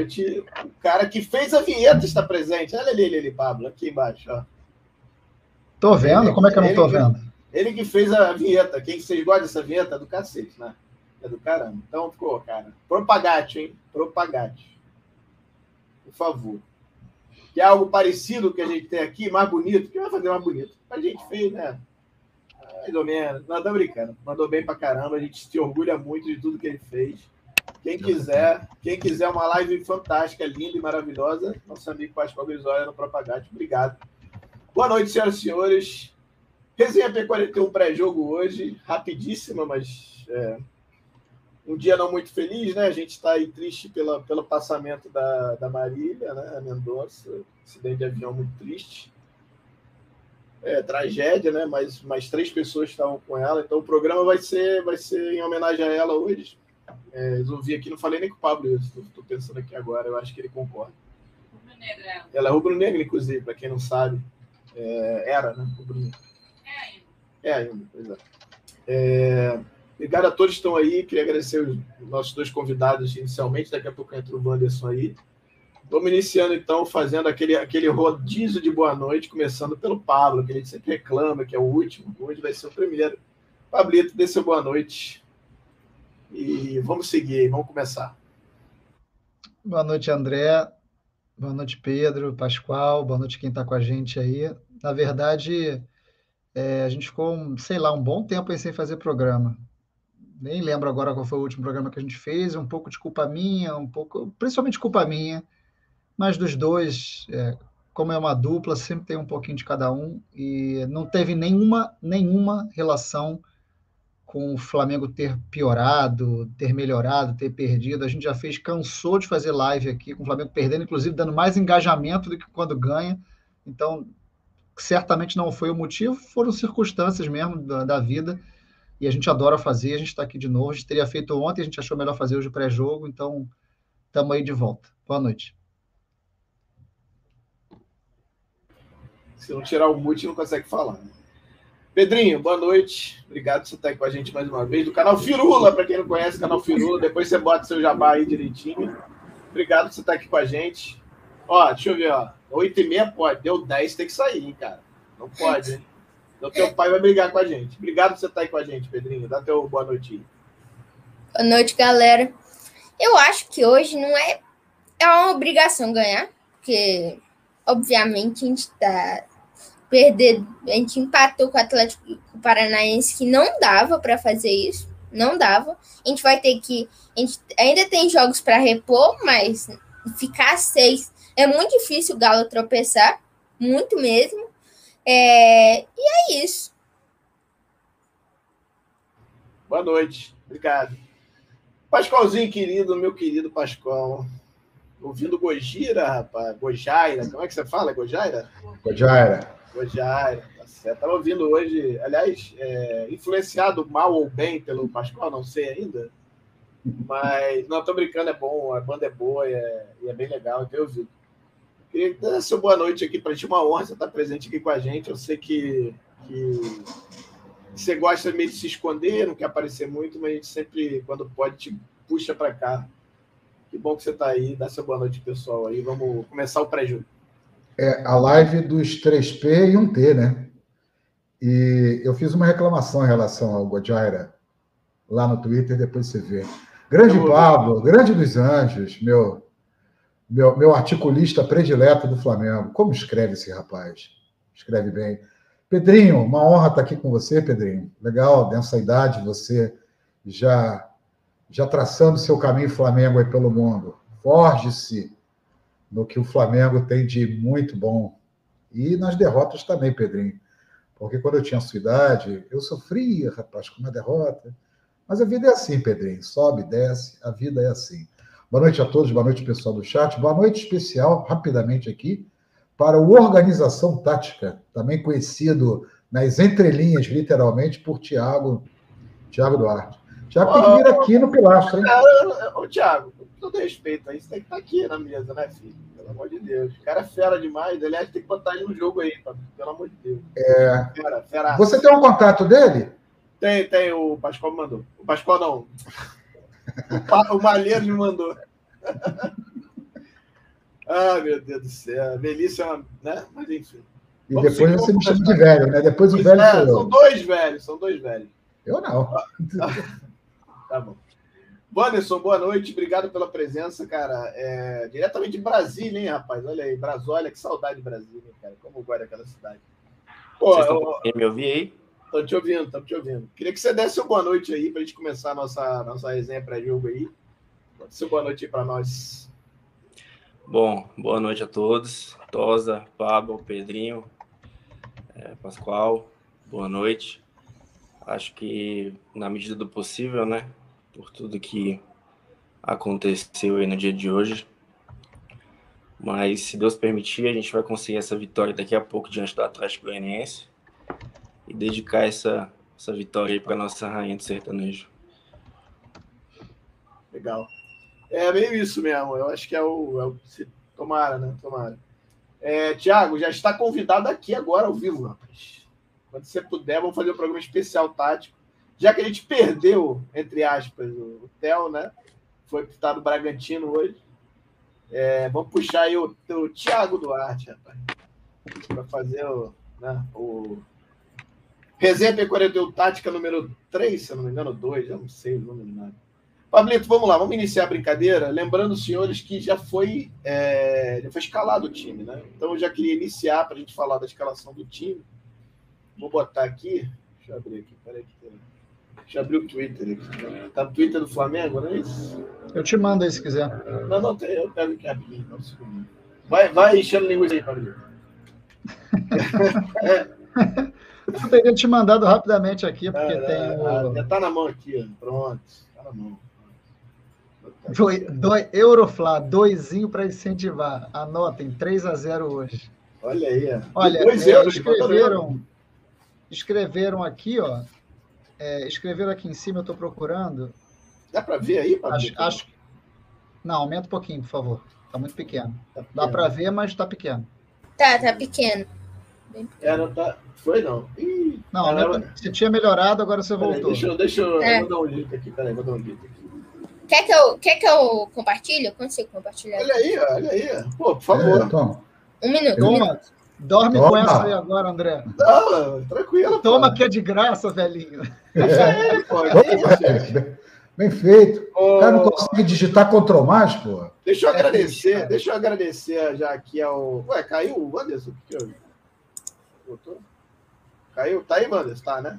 noite, o cara que fez a vinheta está presente. Olha ali, ali, Pablo, aqui embaixo. Ó. Tô vendo? Ele, Como é que eu não tô vendo? Ele que fez a vinheta. Quem vocês gostam dessa vinheta? É do cacete, né? É do caramba. Então ficou, cara. Propagate, hein? Propagate. Por favor. Que é algo parecido que a gente tem aqui, mais bonito. Quem vai fazer mais bonito? A gente fez, né? Mais ou menos. Não, tô brincando. Mandou bem pra caramba. A gente se orgulha muito de tudo que ele fez. Quem quiser, quem quiser uma live fantástica, linda e maravilhosa, nosso amigo Pascoal Grisola no Propagate. Obrigado. Boa noite, senhoras e senhores. Resenha P41 pré-jogo hoje, rapidíssima, mas é, um dia não muito feliz, né? A gente está aí triste pela, pelo passamento da, da Marília, né? A Mendonça, acidente de avião muito triste. É, tragédia, né? Mas mais três pessoas estavam com ela, então o programa vai ser, vai ser em homenagem a ela hoje. É, resolvi aqui, não falei nem com o Pablo, estou pensando aqui agora, eu acho que ele concorda. Rubro-negra. Ela é rubro-negra, inclusive, para quem não sabe. É, era, né? Rubro-negra. É ainda. É ainda, pois é. é. Obrigado a todos que estão aí. Queria agradecer os nossos dois convidados inicialmente. Daqui a pouco entra o Wanderson aí. Vamos iniciando, então, fazendo aquele, aquele rodízio de boa noite, começando pelo Pablo, que a gente sempre reclama, que é o último. Hoje vai ser o primeiro. Pablito, dê seu boa noite. E vamos seguir, vamos começar. Boa noite, André. Boa noite, Pedro, Pascoal. Boa noite quem está com a gente aí. Na verdade, é, a gente ficou, sei lá, um bom tempo aí sem fazer programa. Nem lembro agora qual foi o último programa que a gente fez. Um pouco de culpa minha, um pouco, principalmente culpa minha, mas dos dois, é, como é uma dupla, sempre tem um pouquinho de cada um e não teve nenhuma, nenhuma relação com o Flamengo ter piorado, ter melhorado, ter perdido. A gente já fez, cansou de fazer live aqui com o Flamengo perdendo, inclusive dando mais engajamento do que quando ganha. Então, certamente não foi o motivo, foram circunstâncias mesmo da, da vida. E a gente adora fazer, a gente está aqui de novo. A gente teria feito ontem, a gente achou melhor fazer hoje o pré-jogo, então estamos aí de volta. Boa noite. Se não tirar o mute, não consegue falar. Né? Pedrinho, boa noite. Obrigado por você estar aí com a gente mais uma vez. Do canal Firula, para quem não conhece o canal Firula, depois você bota seu jabá aí direitinho. Obrigado por você estar aqui com a gente. Ó, deixa eu ver, ó. 8 e meia pode, deu 10, tem que sair, hein, cara. Não pode, hein? Então teu pai vai brigar com a gente. Obrigado por você estar aí com a gente, Pedrinho. Dá teu boa noite. Boa noite, galera. Eu acho que hoje não é, é uma obrigação ganhar, porque obviamente a gente tá perder. A gente empatou com o Atlético Paranaense, que não dava para fazer isso. Não dava. A gente vai ter que. A gente ainda tem jogos para repor, mas ficar seis é muito difícil o Galo tropeçar. Muito mesmo. É, e é isso. Boa noite. Obrigado. Pascoalzinho querido, meu querido Pascoal. Ouvindo Gojira, rapaz. Gojaira. Como é que você fala? Gojaira? Gojaira. Gojaira, tá certo. Estava ouvindo hoje, aliás, é, influenciado mal ou bem pelo Pascoal, não sei ainda. Mas, não, tô brincando, é bom, a banda é boa e é, é bem legal, eu tenho ouvido. Queria dar seu boa noite aqui para ti, uma honra você estar presente aqui com a gente. Eu sei que, que você gosta meio de se esconder, não quer aparecer muito, mas a gente sempre, quando pode, te puxa para cá. Que bom que você está aí. Dá seu boa noite, pessoal. Aí vamos começar o pré-jogo é a live dos 3P e 1T, né? E eu fiz uma reclamação em relação ao Gojaira lá no Twitter, depois você vê. Grande Pablo, grande dos Anjos, meu, meu, meu articulista predileto do Flamengo. Como escreve esse rapaz? Escreve bem. Pedrinho, uma honra estar aqui com você, Pedrinho. Legal, nessa idade, você já já traçando seu caminho Flamengo aí pelo mundo. Forge-se no que o Flamengo tem de muito bom. E nas derrotas também, Pedrinho. Porque quando eu tinha sua idade, eu sofria, rapaz, com uma derrota. Mas a vida é assim, Pedrinho. Sobe, desce, a vida é assim. Boa noite a todos, boa noite, pessoal do chat. Boa noite especial, rapidamente aqui, para o Organização Tática, também conhecido nas entrelinhas, literalmente, por Tiago Tiago Duarte. Tiago tem que vir aqui no Pilastro, hein? Ô, Tiago, todo respeito aí, você tem que estar aqui na mesa, né, filho? Pelo amor de Deus. O cara é fera demais. Aliás, tem que botar ele no jogo aí, pelo amor de Deus. É. Fera, fera. Você tem um contato dele? Tem, tem. O Pascoal mandou. O Pascoal não. O, pa... o Malheiro me mandou. ah, meu Deus do céu. Velhice é uma. Né? Mas enfim. E Vamos depois você me chama de velho, né? Depois o velho. É, são dois velhos, são dois velhos. Eu não. tá bom. Wanderson, boa noite, obrigado pela presença, cara. É, diretamente de Brasília, hein, rapaz? Olha aí, Brasólia, que saudade de Brasília, cara. Como guarda aquela cidade. Pô, Vocês estão eu... me ouvir aí? Tô te ouvindo, tô te ouvindo. Queria que você desse uma boa noite aí pra gente começar a nossa, nossa resenha pré-jogo aí. Pode ser boa noite aí pra nós. Bom, boa noite a todos. Tosa, Pablo, Pedrinho, é, Pascoal, boa noite. Acho que na medida do possível, né? Por tudo que aconteceu aí no dia de hoje. Mas se Deus permitir, a gente vai conseguir essa vitória daqui a pouco diante do Atlético Goianiense e dedicar essa, essa vitória aí para nossa rainha do sertanejo. Legal. É meio isso mesmo. Eu acho que é o. É o tomara, né? Tomara. É, Tiago, já está convidado aqui agora ao vivo, rapaz. Quando você puder, vamos fazer um programa especial tático já que a gente perdeu, entre aspas, o, Theo, né? Foi pintado o Bragantino hoje. É, vamos puxar aí o, o Thiago Duarte, rapaz, para fazer o, né, o Resenha P41 Tática número 3, se eu não me engano, 2, eu não sei o número nada. Pablito, vamos lá, vamos iniciar a brincadeira. Lembrando, senhores, que já foi, é, já foi escalado o time, né? Então eu já queria iniciar para a gente falar da escalação do time. Vou botar aqui, deixa eu abrir aqui, peraí que tem. Deixa eu abrir o Twitter aqui. Tá no Twitter do Flamengo, não é isso? Eu te mando aí se quiser. Não, não, tem, eu pego aqui rapidinho. Vai, vai enchendo linguiça aí, Fabrício. é. Eu teria te mandado rapidamente aqui, porque é, tem o. Já tá na mão aqui, pronto. Tá na mão. Do, do, Euroflá, doisinho para incentivar. Anotem, 3 a 0 hoje. Olha aí. Olha, dois é, euros, escreveram, escreveram aqui, ó, é, escreveram aqui em cima, eu estou procurando. Dá para ver aí, Pablo? Acho, acho... Não, aumenta um pouquinho, por favor. Está muito pequeno. Tá pequeno. Dá para ver, mas está pequeno. Tá, tá pequeno. Era, tá... Foi não. Ih, não, aumenta... você tinha melhorado, agora você voltou. deixa eu, deixa eu, é. eu dar um link aqui, peraí, vou dar um link aqui. Quer que eu, quer que eu compartilhe? Eu consigo compartilhar. Olha aí, olha aí. Pô, por favor. É, um minuto. Um minuto. Dorme Toma. com essa aí agora, André. Não, tranquilo. Toma pô. que é de graça, velhinho. É, pô, é Bem feito. O cara não consegue digitar Ctrl mais, pô. Deixa eu é agradecer, isso, deixa eu agradecer já aqui ao. Ué, caiu o Anderson? Que eu... Voltou? Caiu? Tá aí, Anderson? Tá, né?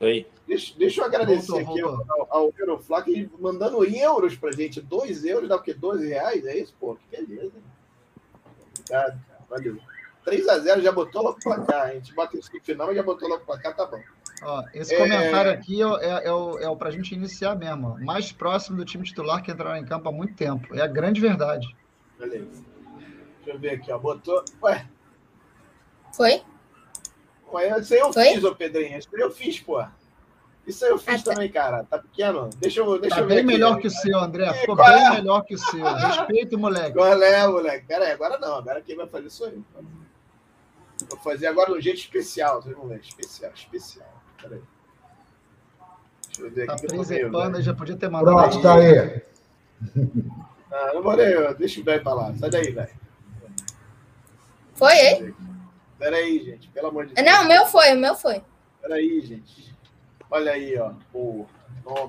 Aí. Deixa, deixa eu agradecer voltou, aqui voltou. ao, ao Euroflac mandando em euros pra gente. 2 euros dá o quê? 12 reais? É isso, pô? Que beleza. Obrigado, cara. Valeu. 3x0 já botou logo para cá. A gente bate isso no final e já botou logo para cá, tá bom. Ó, esse é... comentário aqui é, é, é, o, é para a gente iniciar mesmo. Mais próximo do time titular que entraram em campo há muito tempo. É a grande verdade. Beleza. Deixa eu ver aqui, ó. Botou. Ué. Foi? Ué, isso aí eu Foi? fiz, ô Pedrinho. Isso aí eu fiz, pô. Isso aí eu fiz ah, tá. também, cara. Tá pequeno? Deixa eu, deixa tá eu ver. bem aqui, melhor que o seu, André. Ficou bem é? melhor que o seu. Respeito, moleque. Qual é, moleque? Pera aí, agora não. Agora quem vai fazer sou eu. Vou fazer agora um jeito especial, vocês vão ver. Especial, especial. Peraí. Deixa eu ver aqui. Tá preservando, já podia ter mandado. Pronto, tá aí. Ah, não vou nem, deixa o velho pra lá. Sai daí, velho. Foi, hein? Peraí, gente, pelo amor de Deus. Não, o meu foi, o meu foi. Peraí, gente. Olha aí, ó.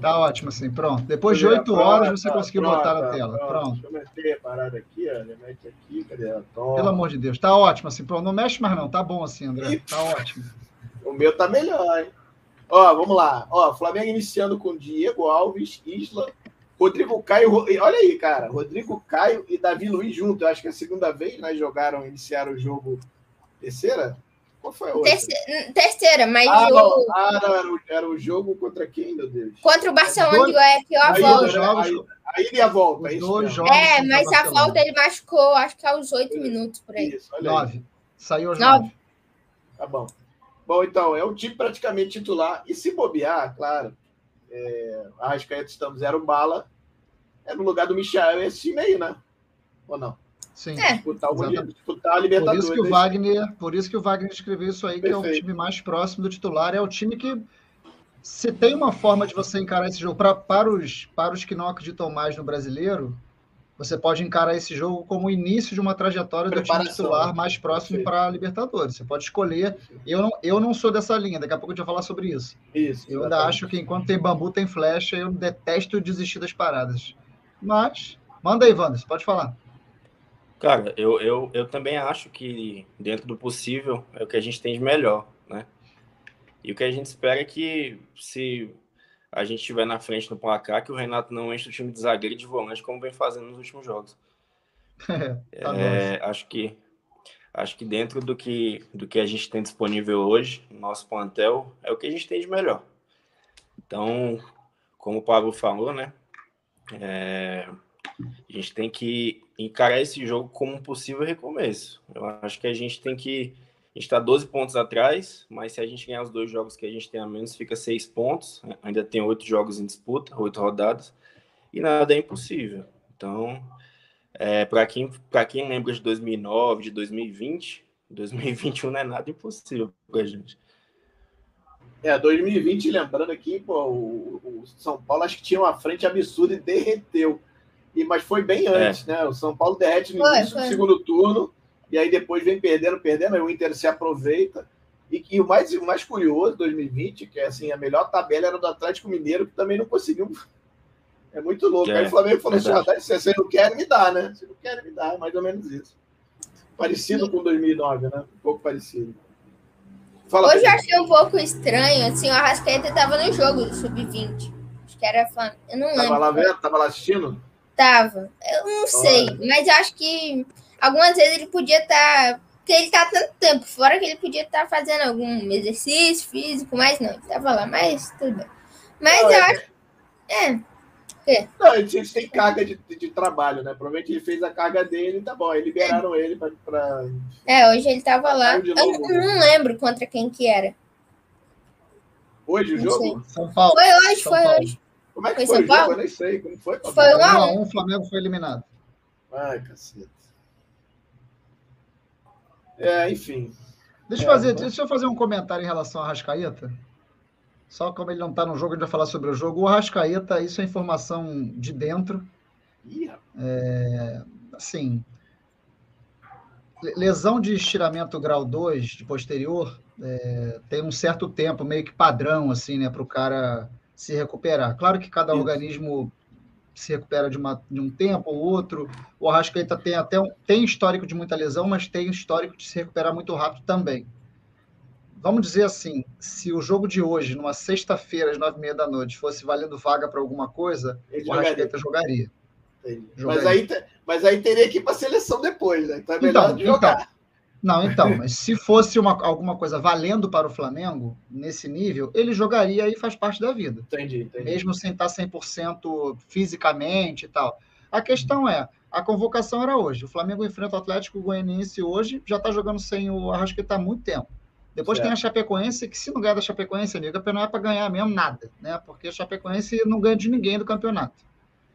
Tá ótimo, assim, pronto. Depois de oito horas você conseguiu pronto, botar na tela. Pronto. pronto. Deixa eu meter a parada aqui, ó. Mete aqui, cadê a Pelo amor de Deus, tá ótimo, assim, pronto. Não mexe mais, não. Tá bom assim, André. Tá ótimo. O meu tá melhor, hein? Ó, vamos lá. Ó, Flamengo iniciando com Diego Alves, Isla, Rodrigo Caio. Olha aí, cara. Rodrigo Caio e Davi Luiz junto. Eu acho que é a segunda vez, né? Jogaram, iniciaram o jogo. Terceira? Qual foi a outra? Terceira, terceira mas ah, o... não, ah, não, era, o, era o jogo contra quem, meu Deus? Contra o Barcelona de Guayaquil, a volta. Aí ele a volta, é isso É, mas a volta ele machucou, acho que aos oito minutos, por aí. Isso, nove. Aí. Saiu aos nove. nove. Tá bom. Bom, então, é um time praticamente titular. E se bobear, claro, é, a Arrascaeta estamos zero bala, é no lugar do Michel esse time aí, né? Ou não? Sim. É. Disputar, o, disputar a Libertadores. Por isso que o Wagner, por isso que o Wagner escreveu isso aí, Perfeito. que é o time mais próximo do titular, é o time que se tem uma forma de você encarar esse jogo pra, para os para os que não acreditam mais no brasileiro, você pode encarar esse jogo como o início de uma trajetória do time titular mais próximo para a Libertadores. Você pode escolher. Eu não, eu não sou dessa linha, daqui a pouco a gente vai falar sobre isso. Isso. Eu ainda acho que enquanto tem bambu, tem flecha, eu detesto desistir das paradas. Mas, manda aí, Wander, pode falar. Cara, eu, eu, eu também acho que dentro do possível é o que a gente tem de melhor, né? E o que a gente espera é que se a gente estiver na frente no placar, que o Renato não enche o time de zagueiro e de volante como vem fazendo nos últimos jogos. tá é, acho que acho que dentro do que do que a gente tem disponível hoje, nosso plantel é o que a gente tem de melhor. Então, como o Pablo falou, né? É, a gente tem que encarar esse jogo como um possível recomeço. Eu acho que a gente tem que a gente está 12 pontos atrás, mas se a gente ganhar os dois jogos que a gente tem a menos, fica seis pontos. Ainda tem oito jogos em disputa, oito rodadas, e nada é impossível. Então, é, para quem, quem lembra de 2009, de 2020, 2021 não é nada impossível para a gente. É, 2020, lembrando aqui, pô, o, o, São Paulo acho que tinha uma frente absurda e derreteu. E, mas foi bem é. antes, é. né? O São Paulo derrete no início do segundo turno e aí depois vem perdendo, perdendo, aí o Inter se aproveita. E, e o, mais, o mais curioso, 2020, que é assim, a melhor tabela era do Atlético Mineiro, que também não conseguiu. É muito louco. É, aí o Flamengo falou assim: ah, se você não quer, me dá, né? Se não quer, me dá, mais ou menos isso. Parecido com 2009, né? Um pouco parecido. Fala Hoje eu achei um pouco estranho, assim, o Arrascaeta estava no jogo do Sub-20. Acho que era Flamengo. Eu não lembro. Tava lá vendo? Tava lá assistindo? Tava. Eu não sei, Olha. mas eu acho que algumas vezes ele podia estar. Tá, porque ele tá tanto tempo fora que ele podia estar tá fazendo algum exercício físico, mas não, ele tava lá, mas tudo bem. Mas não, eu é, acho. É. É. Não, ele tem carga de, de, trabalho, né? Provavelmente ele fez a carga dele, tá bom. Aí liberaram é. ele pra, pra, É, hoje ele tava lá. Eu não, não lembro contra quem que era. Hoje o não jogo? Sei. São Paulo. Foi hoje, São foi Paulo. hoje. Como é que foi, foi o jogo? Eu nem sei. Como foi? Foi um a um. O Flamengo foi eliminado. Ai, caceta. É, enfim. Deixa, é, fazer, deixa eu fazer um comentário em relação ao Rascaeta. Só como ele não está no jogo, a gente vai falar sobre o jogo. O Rascaeta, isso é informação de dentro. É, assim, lesão de estiramento grau 2, de posterior, é, tem um certo tempo, meio que padrão, assim, né, para o cara se recuperar. Claro que cada isso. organismo se recupera de, uma, de um tempo ou outro. O Arrascaeta tem até um, tem histórico de muita lesão, mas tem histórico de se recuperar muito rápido também. Vamos dizer assim, se o jogo de hoje, numa sexta-feira, às nove e meia da noite, fosse valendo vaga para alguma coisa, Ele o Arrascaeta jogaria. jogaria. Mas, aí, mas aí teria que ir para a seleção depois, né? Então é melhor então, jogar. Então, não, então, mas se fosse uma, alguma coisa valendo para o Flamengo, nesse nível, ele jogaria e faz parte da vida. Entendi, entendi. Mesmo sem estar 100% fisicamente e tal. A questão é, a convocação era hoje. O Flamengo enfrenta o Atlético Goianiense hoje, já está jogando sem o Arrascaeta há muito tempo. Depois certo. tem a Chapecoense, que se não ganhar da Chapecoense, amigo, o campeonato é para ganhar mesmo nada, né? Porque a Chapecoense não ganha de ninguém do campeonato.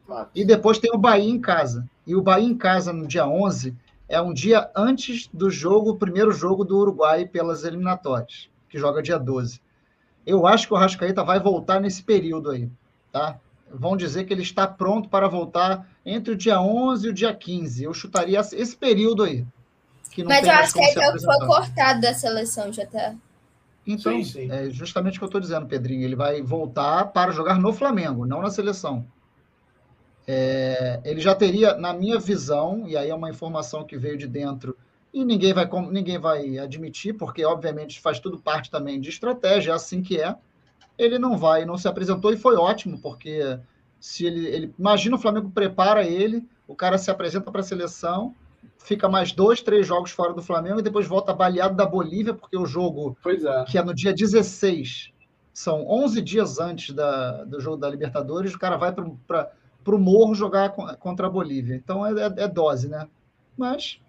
Claro. E depois tem o Bahia em casa. E o Bahia em casa, no dia 11, é um dia antes do jogo, o primeiro jogo do Uruguai pelas eliminatórias, que joga dia 12. Eu acho que o Rascaeta vai voltar nesse período aí, tá? Vão dizer que ele está pronto para voltar entre o dia 11 e o dia 15. Eu chutaria esse período aí. Mas eu acho que foi cortado da seleção, já tá. Então, sim, sim. é justamente o que eu estou dizendo, Pedrinho. Ele vai voltar para jogar no Flamengo, não na seleção. É, ele já teria, na minha visão, e aí é uma informação que veio de dentro, e ninguém vai, ninguém vai admitir, porque obviamente faz tudo parte também de estratégia, é assim que é. Ele não vai, não se apresentou e foi ótimo, porque se ele, ele imagina o Flamengo prepara ele, o cara se apresenta para a seleção, fica mais dois, três jogos fora do Flamengo e depois volta baleado da Bolívia, porque o jogo, é. que é no dia 16, são 11 dias antes da, do jogo da Libertadores, o cara vai para para o Morro jogar contra a Bolívia. Então é, é, é, dose, né? Mas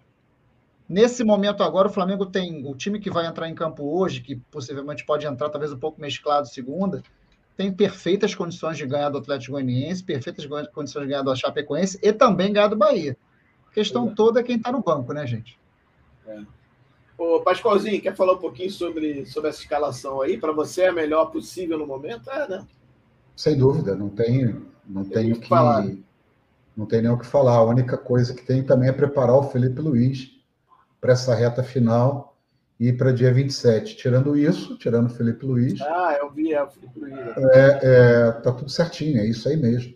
nesse momento agora o Flamengo tem o time que vai entrar em campo hoje, que possivelmente pode entrar talvez um pouco mesclado segunda, tem perfeitas condições de ganhar do Atlético Goianiense, perfeitas condições de ganhar do Chapecoense e também ganhar do Bahia. A questão é. toda é quem está no banco, né, gente? É. Ô, Pascoalzinho, quer falar um pouquinho sobre, sobre essa escalação aí? Para você é a melhor possível no momento? É, né? Sem dúvida, não tem, não tenho que, falar. Não tem nem o que falar. A única coisa que tem também é preparar o Felipe Luiz para essa reta final e para dia 27. Tirando isso, tirando o Felipe Luiz. Ah, eu vi, é o Felipe Luiz. É, é, tá tudo certinho, é isso aí mesmo.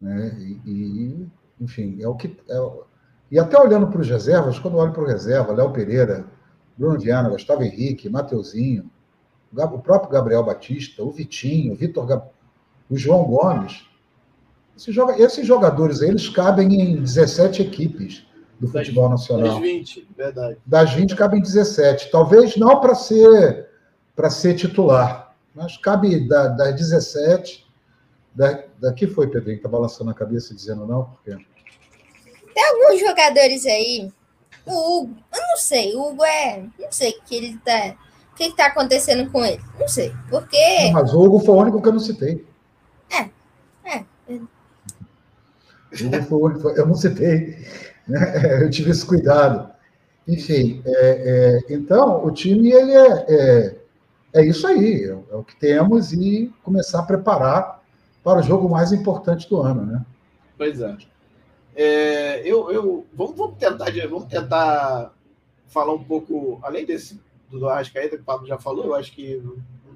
Né? E, e enfim, é o que. É, e até olhando para os reservas, quando eu olho para o reserva, Léo Pereira, Bruno Viana, Gustavo Henrique, Mateuzinho, o próprio Gabriel Batista, o Vitinho, o Vitor o João Gomes. Esses jogadores aí, eles cabem em 17 equipes do das, futebol nacional. Das 20, verdade. Das 20 cabem 17. Talvez não para ser para ser titular, mas cabe da, das 17. Da, daqui foi, Pedrinho, está balançando a cabeça dizendo não, porque. Tem alguns jogadores aí. O Hugo, eu não sei, o Hugo é. Não sei o que ele tá. O que está acontecendo com ele? Não sei. Porque. Não, mas o Hugo foi o único que eu não citei. É. É. Único. Eu não citei. Né? Eu tive esse cuidado. Enfim, é, é, então o time ele é, é, é isso aí, é, é, o que temos e começar a preparar para o jogo mais importante do ano, né? Pois é. é eu, eu vamos, vamos tentar vamos tentar falar um pouco além desse do Arrascaeta que o Pablo já falou, eu acho que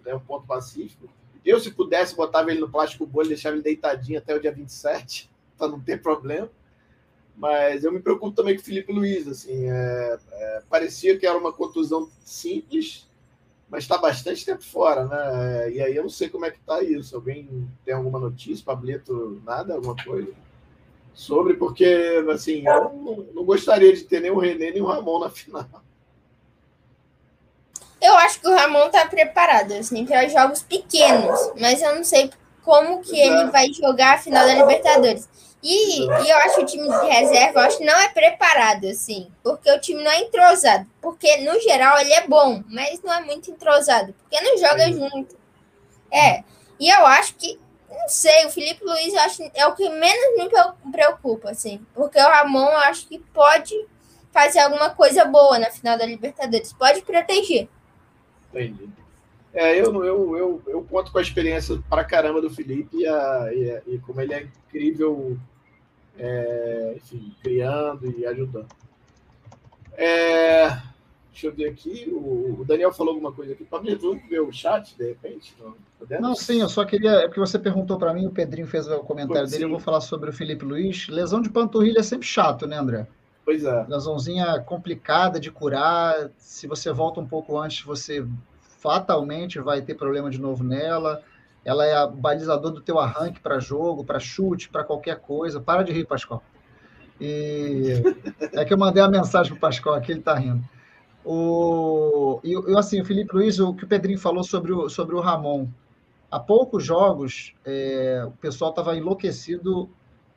é um ponto pacífico. Eu, se pudesse, botava ele no plástico bolha e deixava ele deitadinho até o dia 27, para não ter problema. Mas eu me preocupo também com o Felipe Luiz. Assim, é, é, parecia que era uma contusão simples, mas está bastante tempo fora, né? E aí eu não sei como é que está isso. Alguém tem alguma notícia, Pablito, nada, alguma coisa? Sobre, porque assim, eu não, não gostaria de ter nem o René nem o Ramon na final. Eu acho que o Ramon está preparado, assim, para jogos pequenos, mas eu não sei como que ele vai jogar a final da Libertadores. E, e, eu acho que o time de reserva, eu acho que não é preparado, assim, porque o time não é entrosado. Porque, no geral, ele é bom, mas não é muito entrosado, porque não joga junto. É, e eu acho que, não sei, o Felipe Luiz eu acho, é o que menos me preocupa, assim, porque o Ramon eu acho que pode fazer alguma coisa boa na final da Libertadores, pode proteger. Entendi. É, eu, eu, eu, eu conto com a experiência pra caramba do Felipe e, a, e, e como ele é incrível é, enfim, criando e ajudando. É, deixa eu ver aqui. O, o, Daniel falou alguma coisa aqui. Pablo, vamos ver o chat, de repente? Não, não sim, eu só queria. É porque você perguntou para mim, o Pedrinho fez o comentário dele. Eu vou falar sobre o Felipe Luiz. Lesão de panturrilha é sempre chato, né, André? Pois é. Lesãozinha complicada de curar. Se você volta um pouco antes, você fatalmente vai ter problema de novo nela ela é a balizador do teu arranque para jogo, para chute, para qualquer coisa. Para de rir, Pascoal. E é que eu mandei a mensagem para o Pascoal aqui, ele está rindo. O, e eu, assim, o Felipe Luiz, o que o Pedrinho falou sobre o, sobre o Ramon. Há poucos jogos, é, o pessoal estava enlouquecido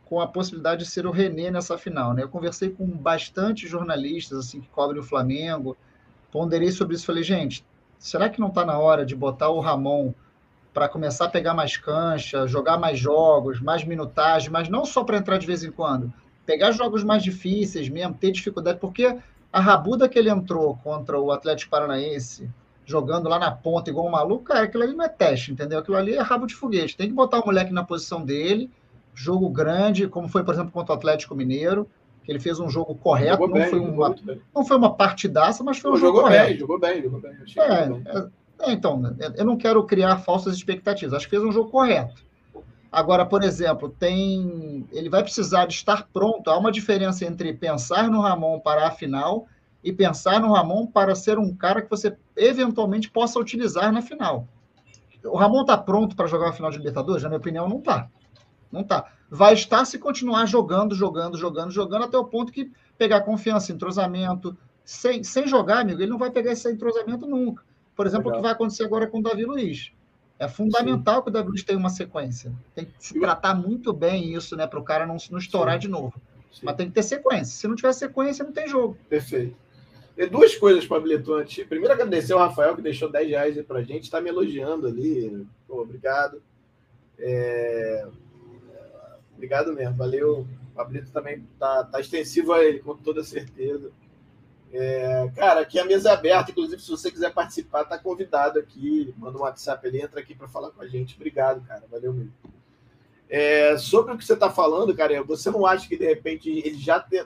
com a possibilidade de ser o René nessa final. Né? Eu conversei com bastante jornalistas assim que cobrem o Flamengo, ponderei sobre isso. Falei, gente, será que não está na hora de botar o Ramon para começar a pegar mais cancha, jogar mais jogos, mais minutagem, mas não só para entrar de vez em quando. Pegar jogos mais difíceis mesmo, ter dificuldade, porque a rabuda que ele entrou contra o Atlético Paranaense, jogando lá na ponta igual um maluco, cara, aquilo ali não é teste, entendeu? Aquilo ali é rabo de foguete. Tem que botar o moleque na posição dele, jogo grande, como foi, por exemplo, contra o Atlético Mineiro, ele fez um jogo correto, não, bem, foi uma, não foi uma partidaça, mas foi um jogo correto. Bem, jogou bem, jogou bem. É, bem. É, é, então, eu não quero criar falsas expectativas. Acho que fez um jogo correto. Agora, por exemplo, tem, ele vai precisar de estar pronto. Há uma diferença entre pensar no Ramon para a final e pensar no Ramon para ser um cara que você eventualmente possa utilizar na final. O Ramon está pronto para jogar a final de Libertadores? Na minha opinião, não está. Não está. Vai estar se continuar jogando, jogando, jogando, jogando até o ponto que pegar confiança, entrosamento. Sem, sem jogar, amigo, ele não vai pegar esse entrosamento nunca. Por exemplo, Legal. o que vai acontecer agora com o Davi Luiz. É fundamental Sim. que o Davi Luiz tenha uma sequência. Tem que se tratar muito bem isso, né? Para o cara não, não estourar Sim. de novo. Sim. Mas tem que ter sequência. Se não tiver sequência, não tem jogo. Perfeito. E duas coisas, Pablito, antes. Primeiro, agradecer ao Rafael, que deixou 10 reais aí pra gente. Está me elogiando ali. Pô, obrigado. É... Obrigado mesmo. Valeu. O Pablito também tá, tá extensivo a ele, com toda certeza. É, cara, aqui a mesa é aberta, inclusive, se você quiser participar, tá convidado aqui. Manda um WhatsApp, ele entra aqui para falar com a gente. Obrigado, cara. Valeu mesmo. É, sobre o que você está falando, cara, você não acha que de repente ele já te,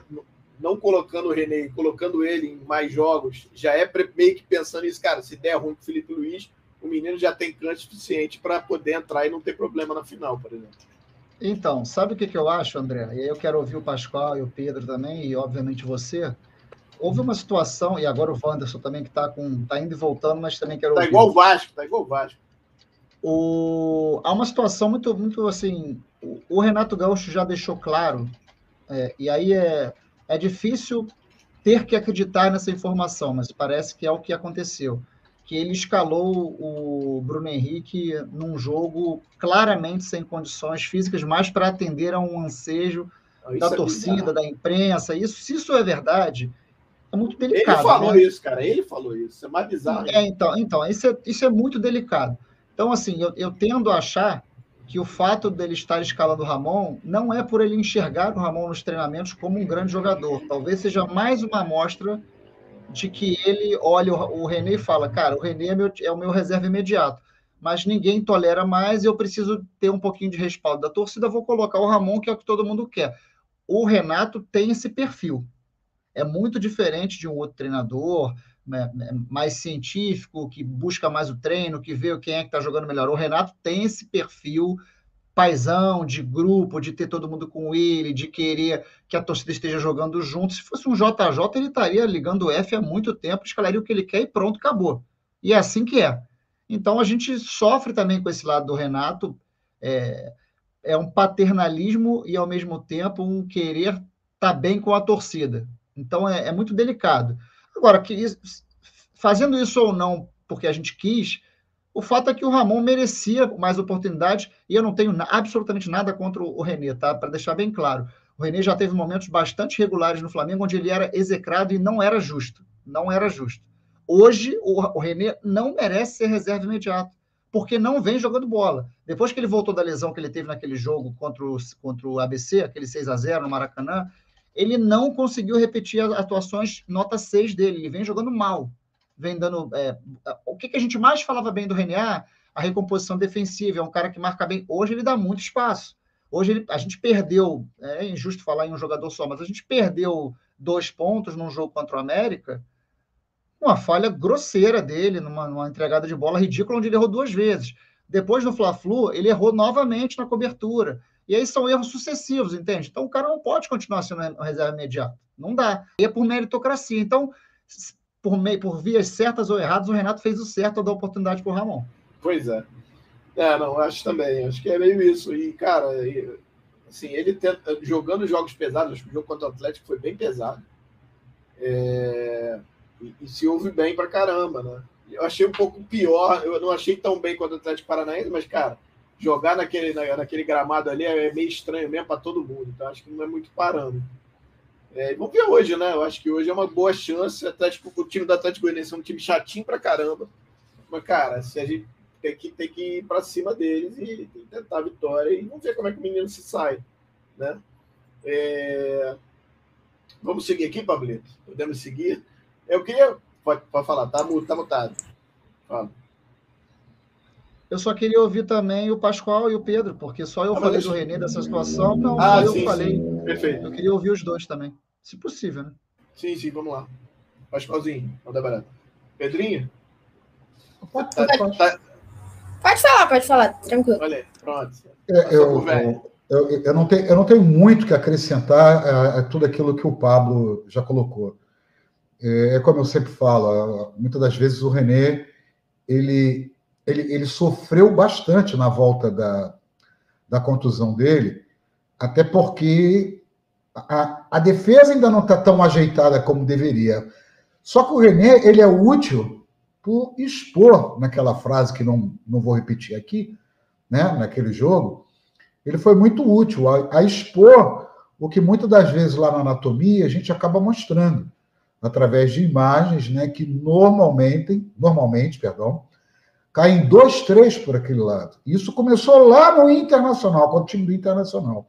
não colocando o René, colocando ele em mais jogos, já é meio que pensando isso, cara, se der ruim com o Felipe Luiz, o menino já tem cancha suficiente para poder entrar e não ter problema na final, por exemplo. Então, sabe o que, que eu acho, André? E aí eu quero ouvir o Pascoal e o Pedro também, e obviamente você. Houve uma situação, e agora o Wanderson também, que está tá indo e voltando, mas também quero tá ouvir. Está igual o Vasco, tá igual o Vasco. O... Há uma situação muito, muito assim. O Renato Gaúcho já deixou claro, é, e aí é, é difícil ter que acreditar nessa informação, mas parece que é o que aconteceu. Que ele escalou o Bruno Henrique num jogo claramente sem condições físicas, mais para atender a um ansejo ah, da é torcida, bizarro. da imprensa. Isso, se isso é verdade, é muito delicado. Ele falou né? isso, cara. Ele falou isso. É mais bizarro. É, então, então isso, é, isso é muito delicado. Então, assim, eu, eu tendo a achar que o fato dele estar escalando o Ramon não é por ele enxergar o Ramon nos treinamentos como um grande jogador. Talvez seja mais uma amostra de que ele olha o, René e fala: cara, o René é, meu, é o meu reserva imediato, mas ninguém tolera mais e eu preciso ter um pouquinho de respaldo da torcida. Vou colocar o Ramon, que é o que todo mundo quer. O Renato tem esse perfil. É muito diferente de um outro treinador, né, né, mais científico, que busca mais o treino, que vê quem é que está jogando melhor. O Renato tem esse perfil paisão, de grupo, de ter todo mundo com ele, de querer que a torcida esteja jogando junto. Se fosse um JJ, ele estaria ligando o F há muito tempo, escalaria o que ele quer e pronto, acabou. E é assim que é. Então a gente sofre também com esse lado do Renato. É, é um paternalismo e, ao mesmo tempo, um querer estar tá bem com a torcida. Então é, é muito delicado. Agora, que, fazendo isso ou não porque a gente quis, o fato é que o Ramon merecia mais oportunidades e eu não tenho absolutamente nada contra o Renê, tá? Para deixar bem claro. O Renê já teve momentos bastante regulares no Flamengo onde ele era execrado e não era justo. Não era justo. Hoje, o, Renê não merece ser reserva imediato, porque não vem jogando bola. Depois que ele voltou da lesão que ele teve naquele jogo contra o, contra o ABC, aquele 6 a 0 no Maracanã, ele não conseguiu repetir as atuações nota 6 dele, ele vem jogando mal, vem dando... É, o que, que, a gente mais falava bem do René? Ah, a recomposição defensiva, é um cara que marca bem, hoje ele dá muito espaço. Hoje ele, a gente perdeu, é injusto falar em um jogador só, mas a gente perdeu dois pontos num jogo contra o América, uma falha grosseira dele, numa, numa entregada de bola ridícula, onde ele errou duas vezes. Depois no Fla-Flu, ele errou novamente na cobertura. E aí são erros sucessivos, entende? Então o cara não pode continuar sendo reserva imediato. Não dá. E é por meritocracia. Então, por, meio, por vias certas ou erradas, o Renato fez o certo ao dar oportunidade para o Ramon. Pois é. É, não, acho também. Acho que é meio isso. E, cara, assim, ele tenta, jogando jogos pesados, acho que o jogo contra o Atlético foi bem pesado. É, e, e, se ouve bem pra caramba, né? Eu achei um pouco pior, eu não achei tão bem quanto o Atlético Paranaense, mas, cara, jogar naquele, naquele gramado ali é meio estranho mesmo para todo mundo. Então acho que não é muito parando. É, vamos ver hoje, né? Eu acho que hoje é uma boa chance. Até tipo, o time do Atlético Goianiense é um time chatinho pra caramba. Mas, cara, se a gente tem que, tem que ir para cima deles e tentar a vitória e vamos ver como é que o menino se sai. Né? É... Vamos seguir aqui, Pablito? Podemos seguir? Eu queria. Pode, pode falar, tá, tá mutado. Fala. Eu só queria ouvir também o Pascoal e o Pedro, porque só eu ah, falei deixa... do Renê dessa situação, não ah, eu sim, falei. Sim. Perfeito. Eu queria ouvir os dois também, se possível, né? Sim, sim, vamos lá. Pascoalzinho, não dá barato. Pedrinho? Pode, tá, pode. Tá... pode falar, pode falar, tranquilo. Olha, pronto. É, eu, eu, eu, não tenho, eu não tenho muito que acrescentar a, a tudo aquilo que o Pablo já colocou. É, é como eu sempre falo, muitas das vezes o Renê ele ele, ele sofreu bastante na volta da, da contusão dele, até porque a, a defesa ainda não está tão ajeitada como deveria. Só que o René ele é útil por expor naquela frase que não, não vou repetir aqui, né, naquele jogo, ele foi muito útil a, a expor o que muitas das vezes lá na anatomia a gente acaba mostrando através de imagens, né, que normalmente, normalmente, perdão, caem dois, três por aquele lado. Isso começou lá no Internacional, com o time do Internacional.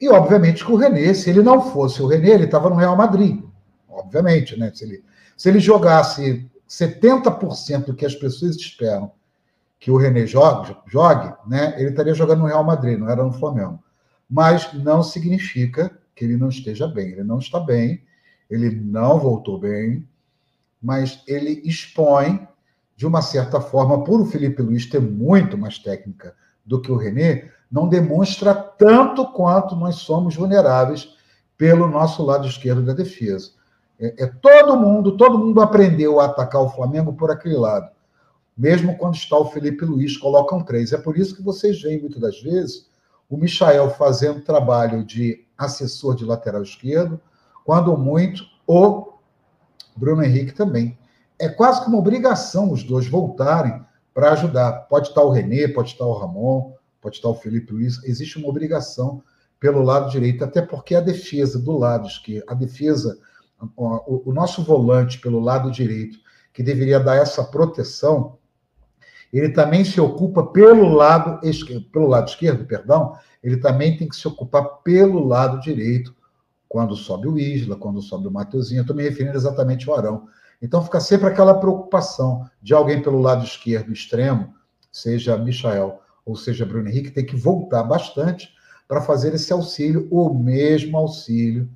E, obviamente, que o René, se ele não fosse o René, ele estava no Real Madrid. Obviamente, né? Se ele, se ele jogasse 70% do que as pessoas esperam que o René jogue, jogue, né, ele estaria jogando no Real Madrid, não era no Flamengo. Mas não significa que ele não esteja bem. Ele não está bem, ele não voltou bem, mas ele expõe, de uma certa forma, por o Felipe Luiz ter muito mais técnica do que o René, não demonstra tanto quanto nós somos vulneráveis pelo nosso lado esquerdo da defesa. É, é, todo mundo, todo mundo aprendeu a atacar o Flamengo por aquele lado mesmo quando está o Felipe Luiz, colocam três. É por isso que vocês veem muitas das vezes o Michael fazendo trabalho de assessor de lateral esquerdo, quando muito o Bruno Henrique também. É quase que uma obrigação os dois voltarem para ajudar. Pode estar o Renê, pode estar o Ramon, pode estar o Felipe Luiz. Existe uma obrigação pelo lado direito, até porque a defesa do lado esquerdo, a defesa, o, o nosso volante pelo lado direito, que deveria dar essa proteção, ele também se ocupa pelo lado esquerdo, pelo lado esquerdo, perdão, ele também tem que se ocupar pelo lado direito, quando sobe o Isla, quando sobe o Mateuzinho, estou me referindo exatamente ao Arão. Então fica sempre aquela preocupação de alguém pelo lado esquerdo extremo, seja Michael ou seja Bruno Henrique, tem que voltar bastante para fazer esse auxílio, o mesmo auxílio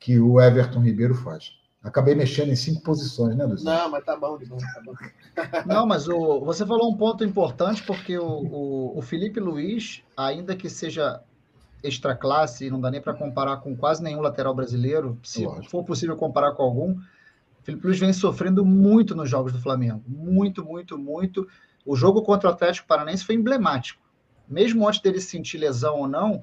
que o Everton Ribeiro faz. Acabei mexendo em cinco posições, né, Luiz? Não, mas tá bom, tá bom. Não, mas o, você falou um ponto importante, porque o, o, o Felipe Luiz, ainda que seja extra classe, não dá nem para comparar com quase nenhum lateral brasileiro, se Lógico. for possível comparar com algum, Felipe Luiz vem sofrendo muito nos jogos do Flamengo. Muito, muito, muito. O jogo contra o Atlético Paranense foi emblemático. Mesmo antes dele sentir lesão ou não,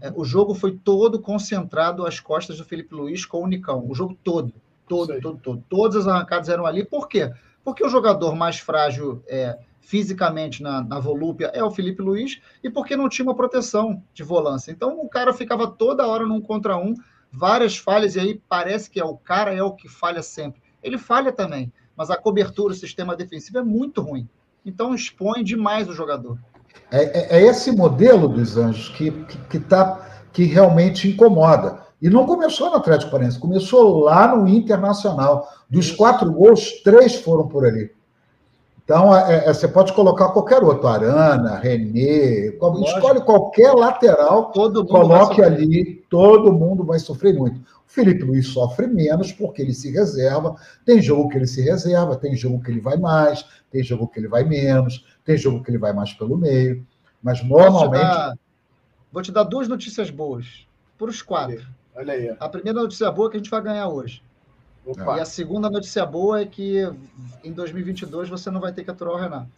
é, o jogo foi todo concentrado às costas do Felipe Luiz com o Nicão. O jogo todo todo, todo, todo. Todas as arrancadas eram ali. Por quê? Porque o jogador mais frágil é, fisicamente na, na volúpia é o Felipe Luiz e porque não tinha uma proteção de volância. Então o cara ficava toda hora num contra um, várias falhas, e aí parece que é o cara é o que falha sempre. Ele falha também, mas a cobertura, o sistema defensivo é muito ruim. Então expõe demais o jogador. É, é, é esse modelo dos anjos que, que, que, tá, que realmente incomoda. E não começou no Atlético Paranaense, começou lá no Internacional. Dos quatro gols, três foram por ali. Então, é, é, você pode colocar qualquer outro, Arana, Renê, Lógico. escolhe qualquer lateral, coloque ali, todo mundo vai sofrer muito. O Felipe Luiz sofre menos porque ele se reserva. Tem jogo que ele se reserva, tem jogo que ele vai mais, tem jogo que ele vai menos, tem jogo que ele vai mais pelo meio. Mas normalmente. Vou te dar, vou te dar duas notícias boas para os quatro. Olha aí. A primeira notícia boa é que a gente vai ganhar hoje. Opa. E a segunda notícia boa é que em 2022 você não vai ter que aturar o Renato.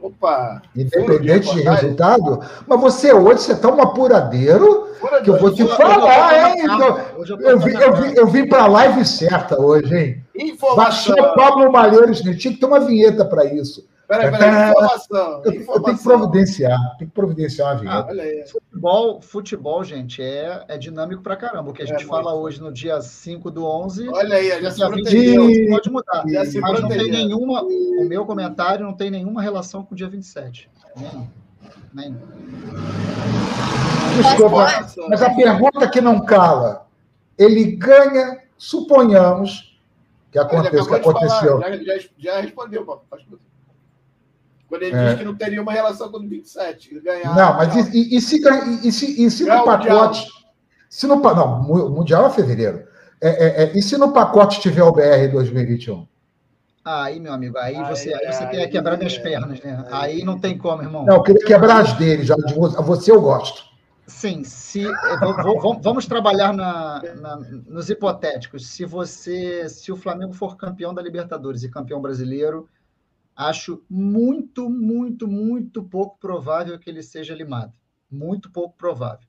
Opa! Independente de resultado, mas você hoje você está um apuradeiro que eu vou te falar, hein? Eu, eu, vim, eu, vim, eu vim para a live certa hoje, hein? Informação. Baixou Pablo Malheiros, tinha que ter uma vinheta para isso. Peraí, peraí, informação, eu, informação. Eu tenho que providenciar, tem que providenciar uma vinheta. Ah, futebol, futebol, gente, é, é dinâmico pra caramba. O que a gente é, fala muito. hoje no dia 5 do 11. Olha aí, já se protegeu. pode mudar. Já mas não tem nenhuma. O meu comentário não tem nenhuma relação com o dia 27. Nem. Nem. Desculpa, mas a pergunta que não cala. Ele ganha, suponhamos, que aconteceu. Que aconteceu. Já, já, já respondeu, pastor. Quando ele é. diz que não teria uma relação com o 27. Ganhar, não, mas e, e, se, e, se, e se no pacote. Se no, não, o Mundial é fevereiro. É, é, é, e se no pacote tiver o BR 2021? Aí, meu amigo, aí você, aí, você quer quebrar minhas pernas, né? Aí, aí não tem como, irmão. Não, eu queria quebrar as dele, já de você eu gosto. Sim, se vou, vamos trabalhar na, na, nos hipotéticos. Se você, se o Flamengo for campeão da Libertadores e campeão brasileiro, acho muito, muito, muito pouco provável que ele seja limado. Muito pouco provável.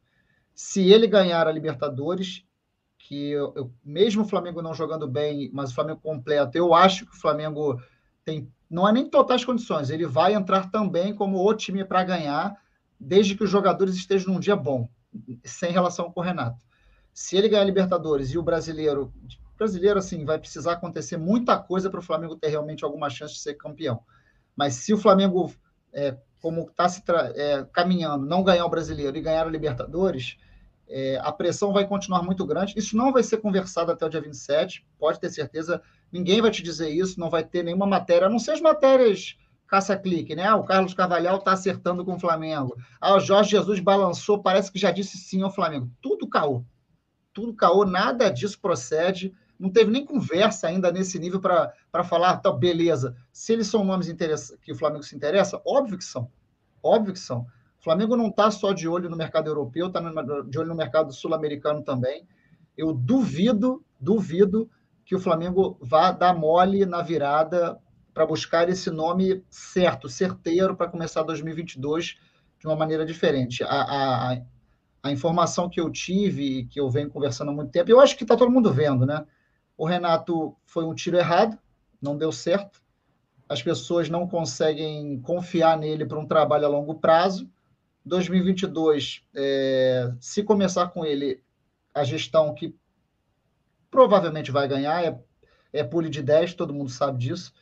Se ele ganhar a Libertadores, que eu, eu, mesmo o Flamengo não jogando bem, mas o Flamengo completo, eu acho que o Flamengo tem, não é nem totais condições, ele vai entrar também como o time para ganhar, desde que os jogadores estejam num dia bom, sem relação com o Renato. Se ele ganhar a Libertadores e o brasileiro brasileiro, assim, vai precisar acontecer muita coisa para o Flamengo ter realmente alguma chance de ser campeão. Mas se o Flamengo, é, como está se é, caminhando, não ganhar o brasileiro e ganhar a Libertadores, é, a pressão vai continuar muito grande. Isso não vai ser conversado até o dia 27, pode ter certeza. Ninguém vai te dizer isso, não vai ter nenhuma matéria, a não ser as matérias caça-clique, né? Ah, o Carlos Carvalhal está acertando com o Flamengo. Ah, o Jorge Jesus balançou, parece que já disse sim ao Flamengo. Tudo caô. Tudo caô, nada disso procede. Não teve nem conversa ainda nesse nível para falar, tá, beleza. Se eles são nomes que o Flamengo se interessa, óbvio que são. Óbvio que são. O Flamengo não está só de olho no mercado europeu, está de olho no mercado sul-americano também. Eu duvido, duvido que o Flamengo vá dar mole na virada para buscar esse nome certo, certeiro, para começar 2022 de uma maneira diferente. A, a, a informação que eu tive e que eu venho conversando há muito tempo, eu acho que está todo mundo vendo, né? O Renato foi um tiro errado, não deu certo. As pessoas não conseguem confiar nele para um trabalho a longo prazo. 2022, é, se começar com ele, a gestão que provavelmente vai ganhar, é, é pule de 10, todo mundo sabe disso.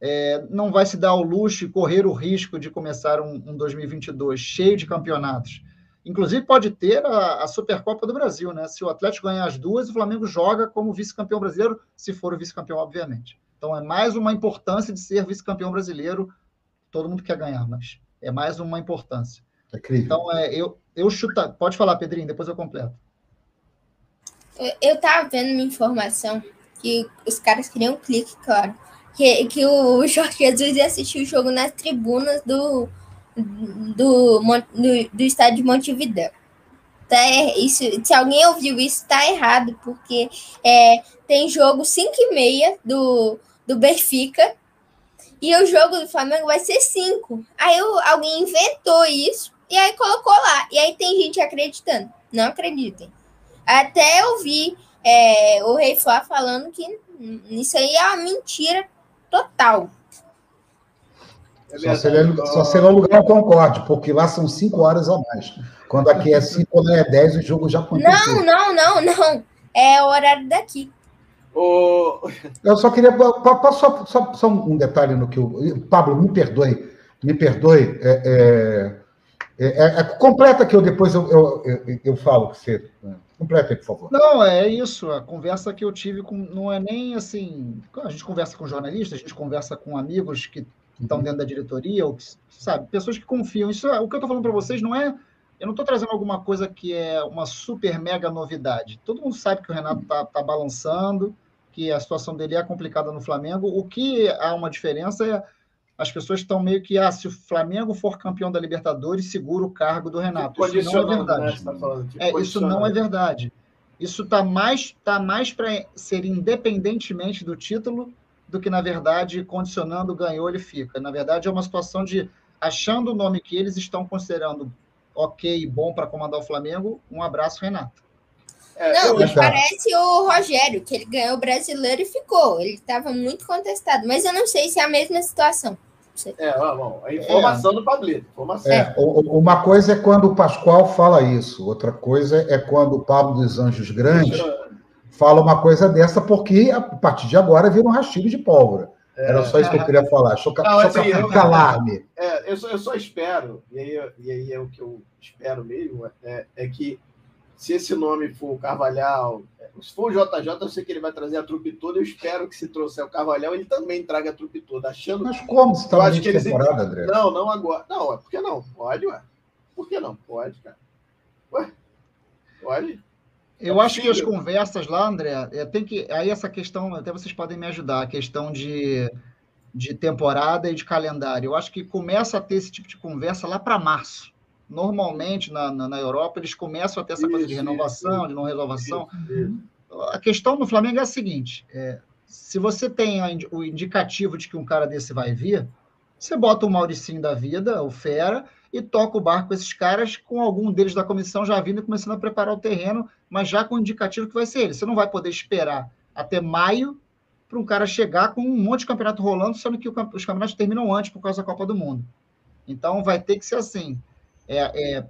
É, não vai se dar ao luxo e correr o risco de começar um, um 2022 cheio de campeonatos. Inclusive, pode ter a, a, Supercopa do Brasil, né? Se o Atlético ganhar as duas, o Flamengo joga como vice-campeão brasileiro, se for o vice-campeão, obviamente. Então, é mais uma importância de ser vice-campeão brasileiro. Todo mundo quer ganhar, mas é mais uma importância. É então, é, eu, eu chuta. Pode falar, Pedrinho, depois eu completo. Eu estava vendo uma informação que os caras queriam um clique, claro. Que, que o Jorge Jesus ia assistir o jogo nas tribunas do, do, do, do estádio de Montevideo. Tá, isso, se alguém ouviu isso, está errado, porque é, tem jogo 5 e meia do, do Benfica e o jogo do Flamengo vai ser 5. Aí alguém inventou isso e aí colocou lá. E aí tem gente acreditando. Não acreditem. Até eu vi é, o Rei Flá falando que isso aí é uma mentira total. É só, se ele, só se ele alugar o Concorde, porque lá são cinco horas a mais. Quando aqui é cinco, lá é dez, o jogo já aconteceu. Não, não, não, não. É o horário daqui. Eu só queria. Só, só, só um detalhe no que o. Pablo, me perdoe. Me perdoe. É, é, é, é completa que eu depois eu, eu, eu, eu falo que você. Né? Completa aí, por favor. Não, é isso. A conversa que eu tive com. Não é nem assim. A gente conversa com jornalistas, a gente conversa com amigos que estão uhum. dentro da diretoria, ou que, sabe, pessoas que confiam. Isso é, o que eu estou falando para vocês não é. Eu não estou trazendo alguma coisa que é uma super mega novidade. Todo mundo sabe que o Renato está tá balançando, que a situação dele é complicada no Flamengo. O que há uma diferença é as pessoas estão meio que, ah, se o Flamengo for campeão da Libertadores, segura o cargo do Renato. Isso não é verdade. Né? Tá é, isso não é verdade. Isso está mais, tá mais para ser independentemente do título do que, na verdade, condicionando ganhou, ele fica. Na verdade, é uma situação de achando o nome que eles estão considerando ok e bom para comandar o Flamengo, um abraço, Renato. É, não, mas parece o Rogério, que ele ganhou o brasileiro e ficou. Ele estava muito contestado, mas eu não sei se é a mesma situação. É, bom, a informação é. do Pablito. Informação. É, uma coisa é quando o Pascoal fala isso, outra coisa é quando o Pablo dos Anjos Grandes fala uma coisa dessa, porque a partir de agora vira um rastilho de pólvora. É, Era só isso que eu queria falar. Choca, não, choca assim, eu, alarme. É, eu, só, eu só espero, e aí, e aí é o que eu espero mesmo, é, é que se esse nome for o Carvalhal, se for o JJ, eu sei que ele vai trazer a trupe toda. Eu espero que se trouxer o Carvalhal, ele também traga a trupe toda. Achando Mas como? Você está na temporada, André? Não, não agora. Não, por que não? Pode, ué. Por que não? Pode, cara. Ué, pode. Eu é acho que as conversas lá, André, é, tem que. Aí essa questão, até vocês podem me ajudar, a questão de, de temporada e de calendário. Eu acho que começa a ter esse tipo de conversa lá para março normalmente na, na, na, Europa eles começam a ter essa isso, coisa de renovação, isso, de não renovação. Isso, a questão no Flamengo é a seguinte: é, se você tem o indicativo de que um cara desse vai vir, você bota o Mauricinho da vida, o Fera, e toca o barco com esses caras, com algum deles da comissão já vindo e começando a preparar o terreno, mas já com o indicativo que vai ser ele. Você não vai poder esperar até maio para um cara chegar com um monte de campeonato rolando, sendo que os campeonatos terminam antes por causa da Copa do Mundo. Então vai ter que ser assim. É, é,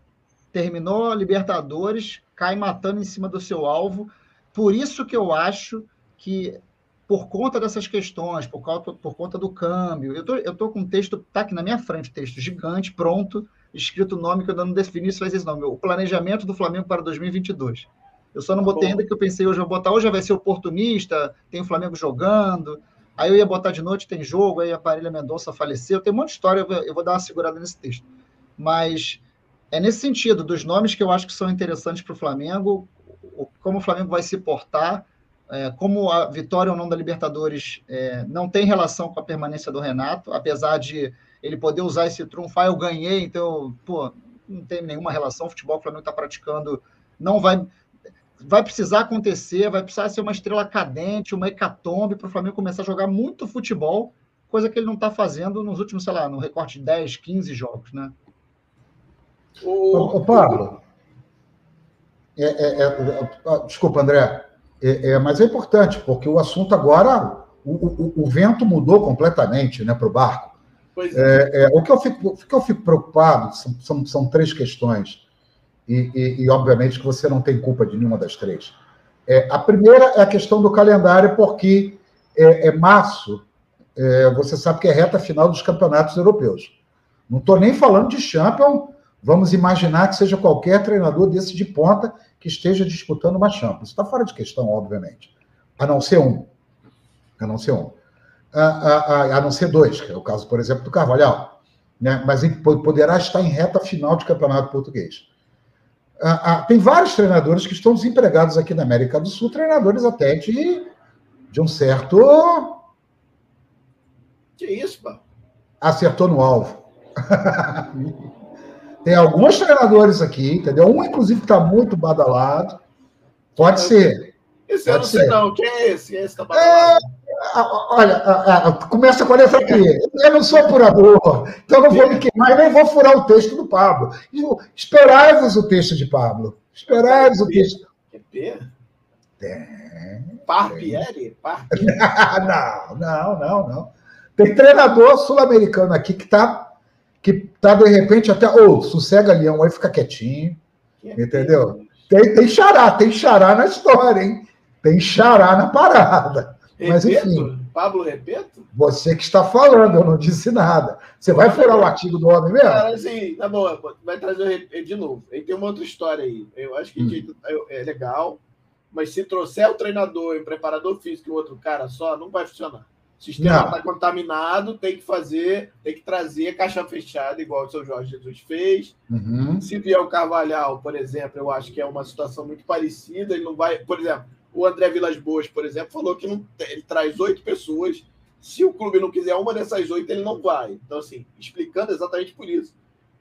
terminou a Libertadores, cai matando em cima do seu alvo. Por isso que eu acho que, por conta dessas questões, por, causa, por conta do câmbio, eu tô, eu tô com um texto, tá aqui na minha frente, texto gigante, pronto, escrito o nome que eu ainda não defini se faz esse nome, o planejamento do Flamengo para 2022. Eu só não botei ainda que eu pensei hoje, vou botar hoje vai ser oportunista, tem o Flamengo jogando, Aí eu ia botar de noite, tem jogo, aí a Parília Mendonça faleceu, tem um monte de história, eu vou dar uma segurada nesse texto. Mas é nesse sentido, dos nomes que eu acho que são interessantes para o Flamengo, como o Flamengo vai se portar, é, como a vitória ou não da Libertadores é, não tem relação com a permanência do Renato, apesar de ele poder usar esse trunfo, ah, eu ganhei, então, pô, não tem nenhuma relação, o futebol que o Flamengo está praticando não vai vai precisar acontecer, vai precisar ser uma estrela cadente, uma hecatombe para o Flamengo começar a jogar muito futebol, coisa que ele não está fazendo nos últimos, sei lá, no recorte de 10, 15 jogos, né? Ô, Pablo, é, é, é, desculpa, André, é, é, mas é importante, porque o assunto agora, o, o, o vento mudou completamente né, para o barco. É. é. o, que eu fico, o que eu fico preocupado são, são, são três questões, e, e, e, obviamente que você não tem culpa de nenhuma das três. a primeira é a questão do calendário, porque é, março, você sabe que é reta final dos campeonatos europeus. Não estou nem falando de Champions, vamos imaginar que seja qualquer treinador desse de ponta que esteja disputando uma Champions. Está fora de questão, obviamente. A não ser um. A não ser um. A, a, a, não ser dois, que é o caso, por exemplo, do Carvalhal. Né? Mas ele poderá estar em reta final de campeonato português. tem vários treinadores que estão desempregados aqui na América do Sul, treinadores até de, de um certo. Que isso, pá? Acertou no alvo. Tem alguns treinadores aqui, entendeu? Um, inclusive, que está muito badalado. Pode ser. Esse Pode eu não ser. sei, não. Quem é esse? Quem é esse que tá badalado? É, olha, começa com a letra. Eu não sou apurador, então não vou me queimar e nem vou furar o texto do Pablo. Esperai-vos o texto de Pablo. Esperai-vos o texto. P? É. Parpieri? não, não, não, não. Tem treinador sul-americano aqui que está que tá de repente até, ou oh, sossega leão aí, fica quietinho, que entendeu? Tem, tem xará, tem xará na história, hein? Tem xará na parada. Repeto? Mas enfim. Pablo Repeto? Você que está falando, eu não disse nada. Você vai furar o artigo do homem mesmo? Cara, assim, tá bom, vai trazer de novo. Ele tem uma outra história aí. Eu acho que hum. é legal, mas se trouxer o treinador e o preparador físico e o outro cara só, não vai funcionar. O sistema está contaminado, tem que fazer, tem que trazer caixa fechada, igual o seu Jorge Jesus fez. Uhum. Se vier o Carvalhal, por exemplo, eu acho que é uma situação muito parecida. Ele não vai, por exemplo, o André Vilas Boas, por exemplo, falou que não, ele traz oito pessoas. Se o clube não quiser uma dessas oito, ele não vai. Então, assim, explicando exatamente por isso.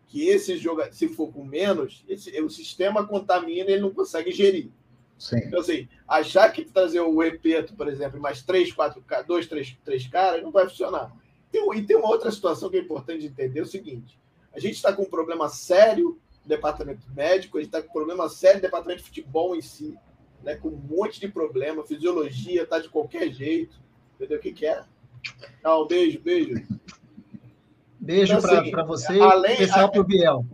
Que esse jogo, se for com menos, esse, o sistema contamina e ele não consegue gerir. Sim. Então, assim, achar que trazer o Epeto, por exemplo, mais três, quatro, dois, três, três caras, não vai funcionar. Tem, e tem uma outra situação que é importante entender: é o seguinte: a gente está com um problema sério no departamento médico, a gente está com um problema sério no departamento de futebol em si, né, com um monte de problema, fisiologia está de qualquer jeito. Entendeu o que, que é? Não, beijo, beijo. Beijo então, para assim, você além, e especial para o Biel.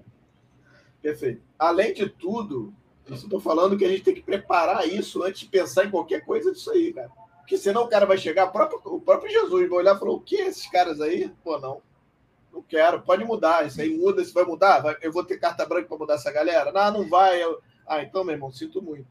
Perfeito. Além de tudo, isso estou falando que a gente tem que preparar isso antes de pensar em qualquer coisa disso aí, cara. Porque senão o cara vai chegar, o próprio, o próprio Jesus vai olhar e falar: o que esses caras aí? Pô, não. Não quero, pode mudar. Isso aí muda, isso vai mudar? Vai, eu vou ter carta branca para mudar essa galera? Não, não vai. Eu... Ah, então, meu irmão, sinto muito.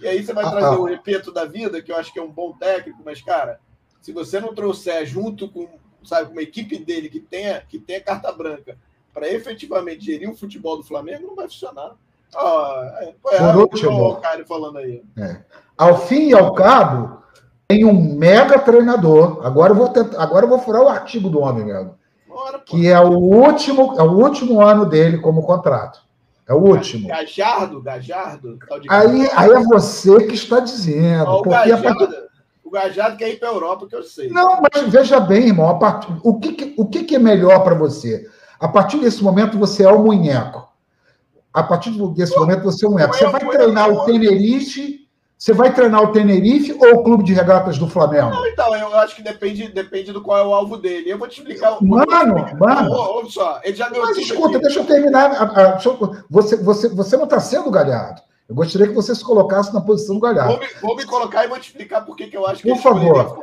E aí você vai ah, trazer ah. o repeto da vida, que eu acho que é um bom técnico, mas, cara, se você não trouxer junto com, sabe, uma equipe dele que tenha, que tenha carta branca para efetivamente gerir o futebol do Flamengo, não vai funcionar. Ah, é, Por último, falando aí. É. Ao fim e ao cabo, tem um mega treinador. Agora eu vou tentar, agora eu vou furar o artigo do homem mesmo. Bora, que é o último, é o último ano dele como contrato. É o último. Gajardo, Gajardo. Aí, aí é você que está dizendo. o, Gajardo, o Gajardo quer ir para a Europa, que eu sei. Não, mas veja bem, irmão, a part... o, que, o que é melhor para você? A partir desse momento, você é o munheco. A partir desse momento, você é um eco. Você vai treinar o Tenerife, você vai treinar o Tenerife ou o Clube de Regatas do Flamengo? Não, então, eu acho que depende, depende do qual é o alvo dele. Eu vou te explicar. Mano, mano. Olha só, ele já deu Mas escuta, aqui. deixa eu terminar. Você, você, você não está sendo galhado. Eu gostaria que você se colocasse na posição do galhado. Vou me, vou me colocar e vou te explicar por que eu acho que Por favor.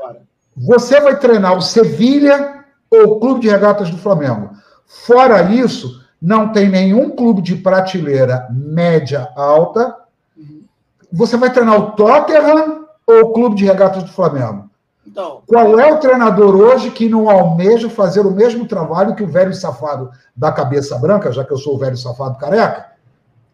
Você vai treinar o Sevilha ou o Clube de Regatas do Flamengo. Fora isso, não tem nenhum clube de prateleira média alta. Você vai treinar o Tottenham ou o clube de regatas do Flamengo? Então, Qual é o treinador hoje que não almeja fazer o mesmo trabalho que o velho safado da cabeça branca, já que eu sou o velho safado careca,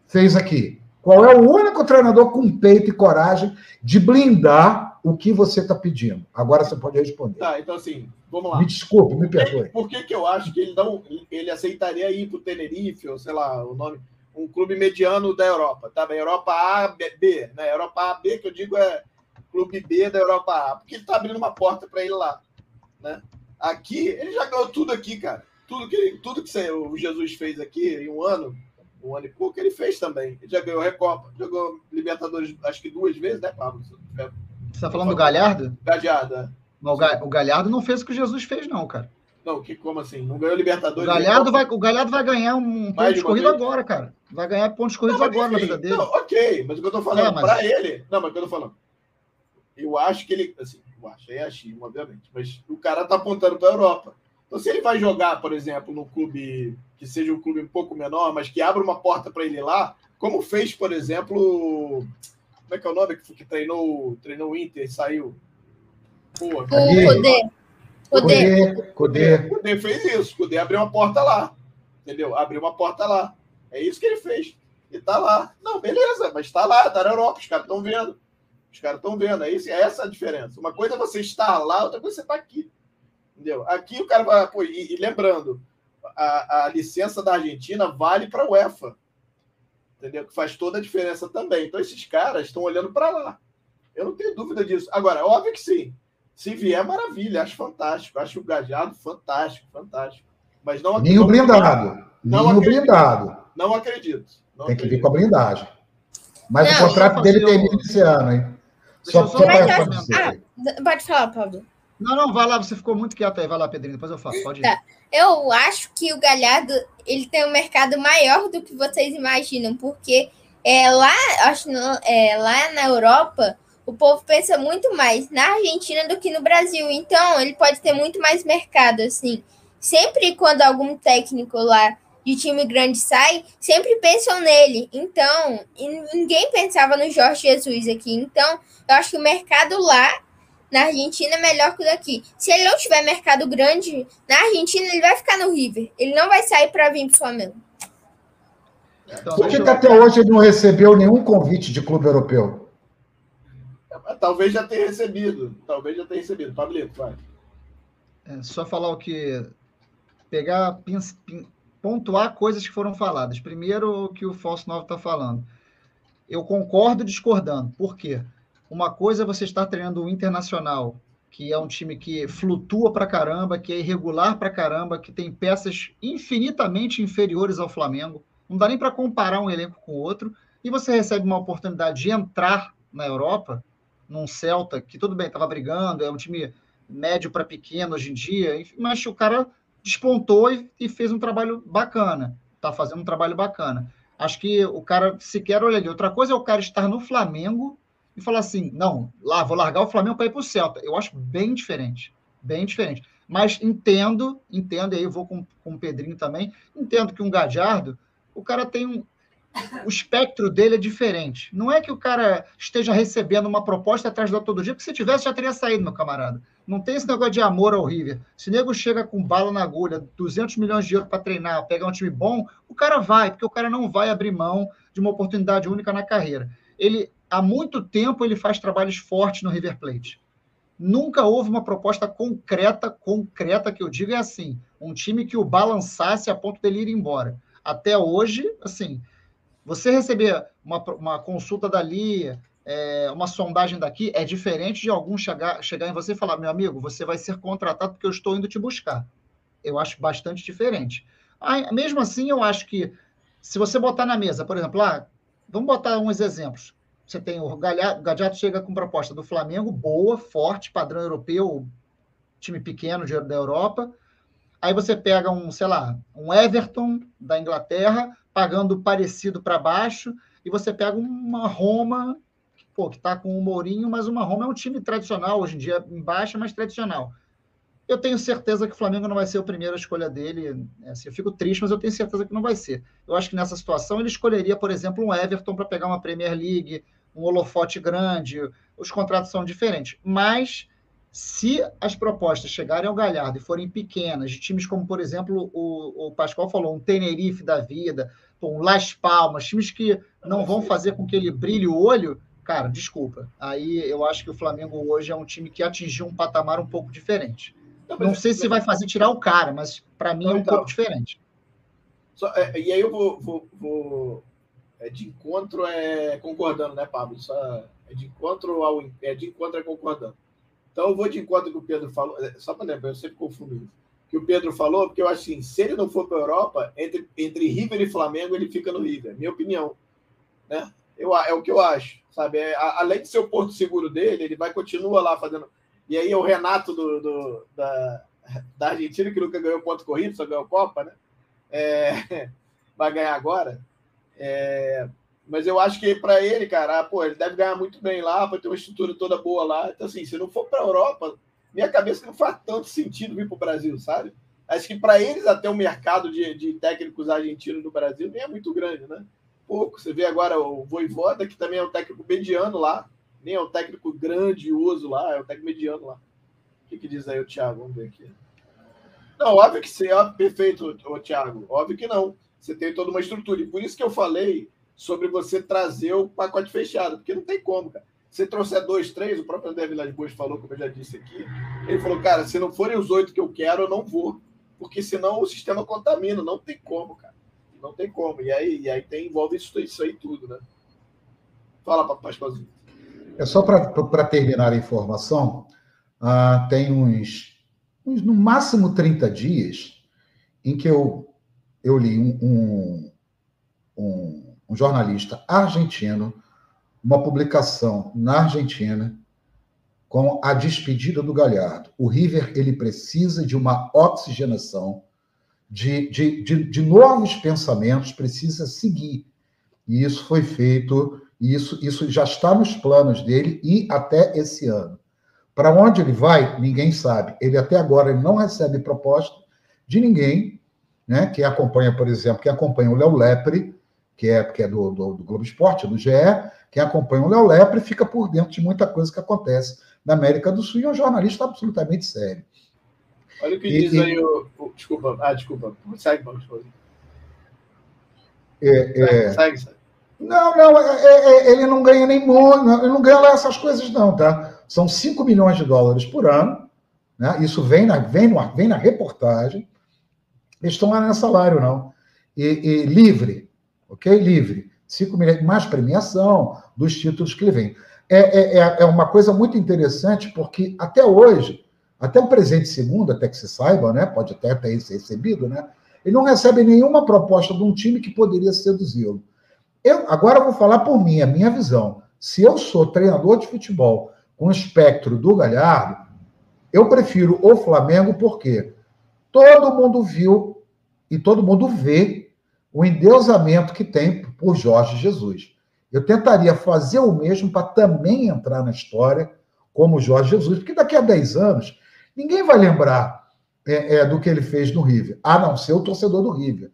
fez aqui? Qual é o único treinador com peito e coragem de blindar o que você está pedindo? Agora você pode responder. Tá, então assim, vamos lá. Me desculpe, me perdoe. Por que, que eu acho que ele não ele aceitaria ir para o Tenerife, ou sei lá, o nome, um clube mediano da Europa, tá? Europa A, B, né? Europa A, B, que eu digo é clube B da Europa A, porque ele está abrindo uma porta para ele lá, né? Aqui, ele já ganhou tudo aqui, cara. Tudo que, tudo que o Jesus fez aqui em um ano, um ano e pouco, ele fez também. Ele já ganhou Recopa, jogou Libertadores acho que duas vezes, né, Pablo? Você está falando do Galhardo? Galhardo, é. o Galhardo não fez o que o Jesus fez, não, cara. Não, que, como assim? Não ganhou Libertadores? O Galhardo, vai, o Galhardo vai ganhar um ponto de corrida agora, cara. Vai ganhar pontos corridos agora enfim, na vida dele. Não, ok, mas o que eu tô falando, é, mas... para ele. Não, mas o que eu tô falando. Eu acho que ele. Assim, eu acho, é achismo, obviamente. Mas o cara tá apontando para a Europa. Então, se ele vai jogar, por exemplo, no clube que seja um clube um pouco menor, mas que abra uma porta para ele lá, como fez, por exemplo. Como é que é o nome que, que treinou, treinou o Inter e saiu? Pô, o Codê. Codê. Codê. Codê fez isso. Codê abriu uma porta lá. Entendeu? Abriu uma porta lá. É isso que ele fez. E tá lá. Não, beleza, mas tá lá, tá na Europa, os caras estão vendo. Os caras estão vendo. É, isso, é essa a diferença. Uma coisa é você estar lá, outra coisa é você estar tá aqui. Entendeu? Aqui o cara vai. Pô, e, e lembrando, a, a, licença da Argentina vale para a UEFA. Entendeu? Que faz toda a diferença também. Então, esses caras estão olhando para lá. Eu não tenho dúvida disso. Agora, óbvio que sim. Se vier, maravilha, acho fantástico. Acho o Gajado fantástico, fantástico. Mas não Ninho blindado. Não Ninho acredito. blindado. Não acredito. Não Tem acredito. que vir com a blindagem. Mas não, o contrato dele termina esse ano, hein? Só, só para ah, Pode falar, Paulo. Não, não, vai lá, você ficou muito quieto aí. Vai lá, Pedrinho, depois eu falo. Pode ir. Tá. Eu acho que o Galhardo ele tem um mercado maior do que vocês imaginam, porque é, lá, acho, é, lá na Europa o povo pensa muito mais na Argentina do que no Brasil. Então, ele pode ter muito mais mercado, assim. Sempre quando algum técnico lá de time grande sai, sempre pensam nele. Então, ninguém pensava no Jorge Jesus aqui. Então, eu acho que o mercado lá na Argentina é melhor que o daqui. Se ele não tiver mercado grande na Argentina, ele vai ficar no River. Ele não vai sair para vir para o Flamengo. Então, Por que, eu... que até hoje ele não recebeu nenhum convite de clube europeu? Talvez já tenha recebido. Talvez já tenha recebido. Pablito, vai. É, só falar o que. Pegar, pontuar coisas que foram faladas. Primeiro, o que o Falso Novo está falando. Eu concordo discordando. Por quê? Uma coisa é você estar treinando o Internacional, que é um time que flutua para caramba, que é irregular para caramba, que tem peças infinitamente inferiores ao Flamengo. Não dá nem para comparar um elenco com o outro. E você recebe uma oportunidade de entrar na Europa, num Celta, que tudo bem, estava brigando, é um time médio para pequeno hoje em dia, mas o cara despontou e, e fez um trabalho bacana. Está fazendo um trabalho bacana. Acho que o cara sequer olha ali. Outra coisa é o cara estar no Flamengo e falar assim: não, lá, vou largar o Flamengo para ir para o Celta. Eu acho bem diferente. Bem diferente. Mas entendo, entendo, e aí eu vou com, com o Pedrinho também, entendo que um Gadiardo, o cara tem um. O espectro dele é diferente. Não é que o cara esteja recebendo uma proposta atrás da todo dia, porque se tivesse já teria saído, meu camarada. Não tem esse negócio de amor ao River. Se o nego chega com bala na agulha, 200 milhões de euros para treinar, pegar um time bom, o cara vai, porque o cara não vai abrir mão de uma oportunidade única na carreira. Ele há muito tempo ele faz trabalhos fortes no River Plate. Nunca houve uma proposta concreta, concreta que eu digo é assim, um time que o balançasse a ponto dele ir embora. Até hoje, assim, você receber uma, uma consulta dali, é, uma sondagem daqui, é diferente de algum chegar, chegar em você e falar, meu amigo, você vai ser contratado porque eu estou indo te buscar. Eu acho bastante diferente. Aí, mesmo assim, eu acho que se você botar na mesa, por exemplo, ah, vamos botar uns exemplos. Você tem o Gadiato chega com proposta do Flamengo, boa, forte, padrão europeu, time pequeno da Europa. Aí você pega um, sei lá, um Everton da Inglaterra, pagando parecido para baixo, e você pega uma Roma, pô, que está com o Mourinho, mas uma Roma é um time tradicional, hoje em dia em baixa, mas tradicional. Eu tenho certeza que o Flamengo não vai ser a primeira escolha dele. Assim, eu fico triste, mas eu tenho certeza que não vai ser. Eu acho que nessa situação ele escolheria, por exemplo, um Everton para pegar uma Premier League, um holofote grande, os contratos são diferentes. Mas Se as propostas chegarem ao Galhardo e forem pequenas, de times como, por exemplo, o, o Pascoal falou, um Tenerife da vida, um Las Palmas, times que não vão fazer com que ele brilhe o olho, cara, desculpa. Aí eu acho que o Flamengo hoje é um time que atingiu um patamar um pouco diferente. Não, não sei se vai fazer tirar o cara, mas para mim é um então, pouco diferente. Só, é, e aí eu vou, vou, vou é, de encontro é concordando, né, Pablo? Só, é de encontro ao é de encontro é concordando. Então eu vou de encontro com o Pedro falou, é, só para lembrar, eu sempre confundo isso. Que o Pedro falou, porque eu acho assim, se ele não for para a Europa, entre, entre River e Flamengo, ele fica no River, minha opinião. Né? Eu, é o que eu acho, sabe? É, além de ser o porto seguro dele, ele vai continuar lá fazendo. E aí o Renato do, do da, da Argentina, que nunca ganhou ponto corrido, só ganhou Copa, né? É, vai ganhar agora. É, mas eu acho que para ele, cara, pô, ele deve ganhar muito bem lá, vai ter uma estrutura toda boa lá. Então, assim, se não for para a Europa, minha cabeça não faz tanto sentido vir para o Brasil, sabe? Acho que para eles até o mercado de, de técnicos argentinos no Brasil nem é muito grande, né? Pouco. Você vê agora o Voivoda, que também é um técnico mediano lá, nem é um técnico grandioso lá, é um técnico mediano lá. O que, que diz aí o Thiago? Vamos ver aqui. Não, óbvio que sim, perfeito, o Thiago. Óbvio que não. Você tem toda uma estrutura. E por isso que eu falei sobre você trazer o pacote fechado, porque não tem como, cara. Se trouxer dois, três, o próprio André Vilas Boas falou, como eu já disse aqui, ele falou, cara, se não forem os oito que eu quero, eu não vou, porque senão o sistema contamina, não tem como, cara. Não tem como. E aí, e aí tem, envolve isso, isso aí tudo, né? Fala, Pascoalzinho. É só para terminar a informação, uh, tem uns, uns, no máximo 30 dias, em que eu, eu li um, um, um jornalista argentino, uma publicação na Argentina com a despedida do Galhardo. O River ele precisa de uma oxigenação, de, de, de, de novos pensamentos, precisa seguir. E isso foi feito, e isso, isso já está nos planos dele e até esse ano. Para onde ele vai, ninguém sabe. Ele até agora ele não recebe proposta de ninguém, né, que acompanha, por exemplo, que acompanha o Léo Lepre, que é, que é do, do, do Globo Esporte, do GE, quem acompanha o Léo Lepre fica por dentro de muita coisa que acontece na América do Sul e é um jornalista absolutamente sério. Olha o que e, diz aí o, o, Desculpa, ah, desculpa. Segue, vamos é, é... Segue, segue. Não, não, é, é, é, ele não ganha nem muito, ele não ganha lá essas coisas, não, tá? São 5 milhões de dólares por ano, né? Isso vem na, vem, no, vem na reportagem. Eles estão lá nesse salário, não. E, e livre, ok? Livre. 5 milhões, mais premiação dos títulos que ele vem. É, é, é uma coisa muito interessante, porque até hoje, até o presente segundo, até que se saiba, né? Pode até ter recebido, né? Ele não recebe nenhuma proposta de um time que poderia seduzi-lo. Eu agora vou falar por mim, a minha visão. Se eu sou treinador de futebol com o espectro do Galhardo, eu prefiro o Flamengo porque todo mundo viu e todo mundo vê o endeusamento que tem por Jorge Jesus. Eu tentaria fazer o mesmo para também entrar na história como Jorge Jesus, porque daqui a 10 anos ninguém vai lembrar é, é, do que ele fez no River, a não ser o torcedor do River.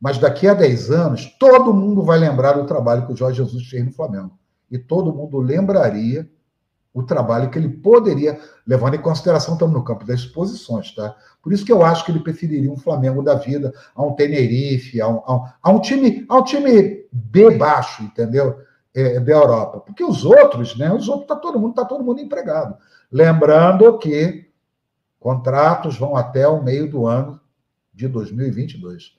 Mas daqui a 10 anos, todo mundo vai lembrar do trabalho que o Jorge Jesus fez no Flamengo. E todo mundo lembraria o trabalho que ele poderia, levando em consideração, estamos no campo das exposições, tá? Por isso que eu acho que ele preferiria um Flamengo da vida a um Tenerife, a um, a um, a um time, a um time B baixo, entendeu? É, da Europa. Porque os outros, né? Os outros tá todo mundo, tá todo mundo empregado. Lembrando que contratos vão até o meio do ano de 2022.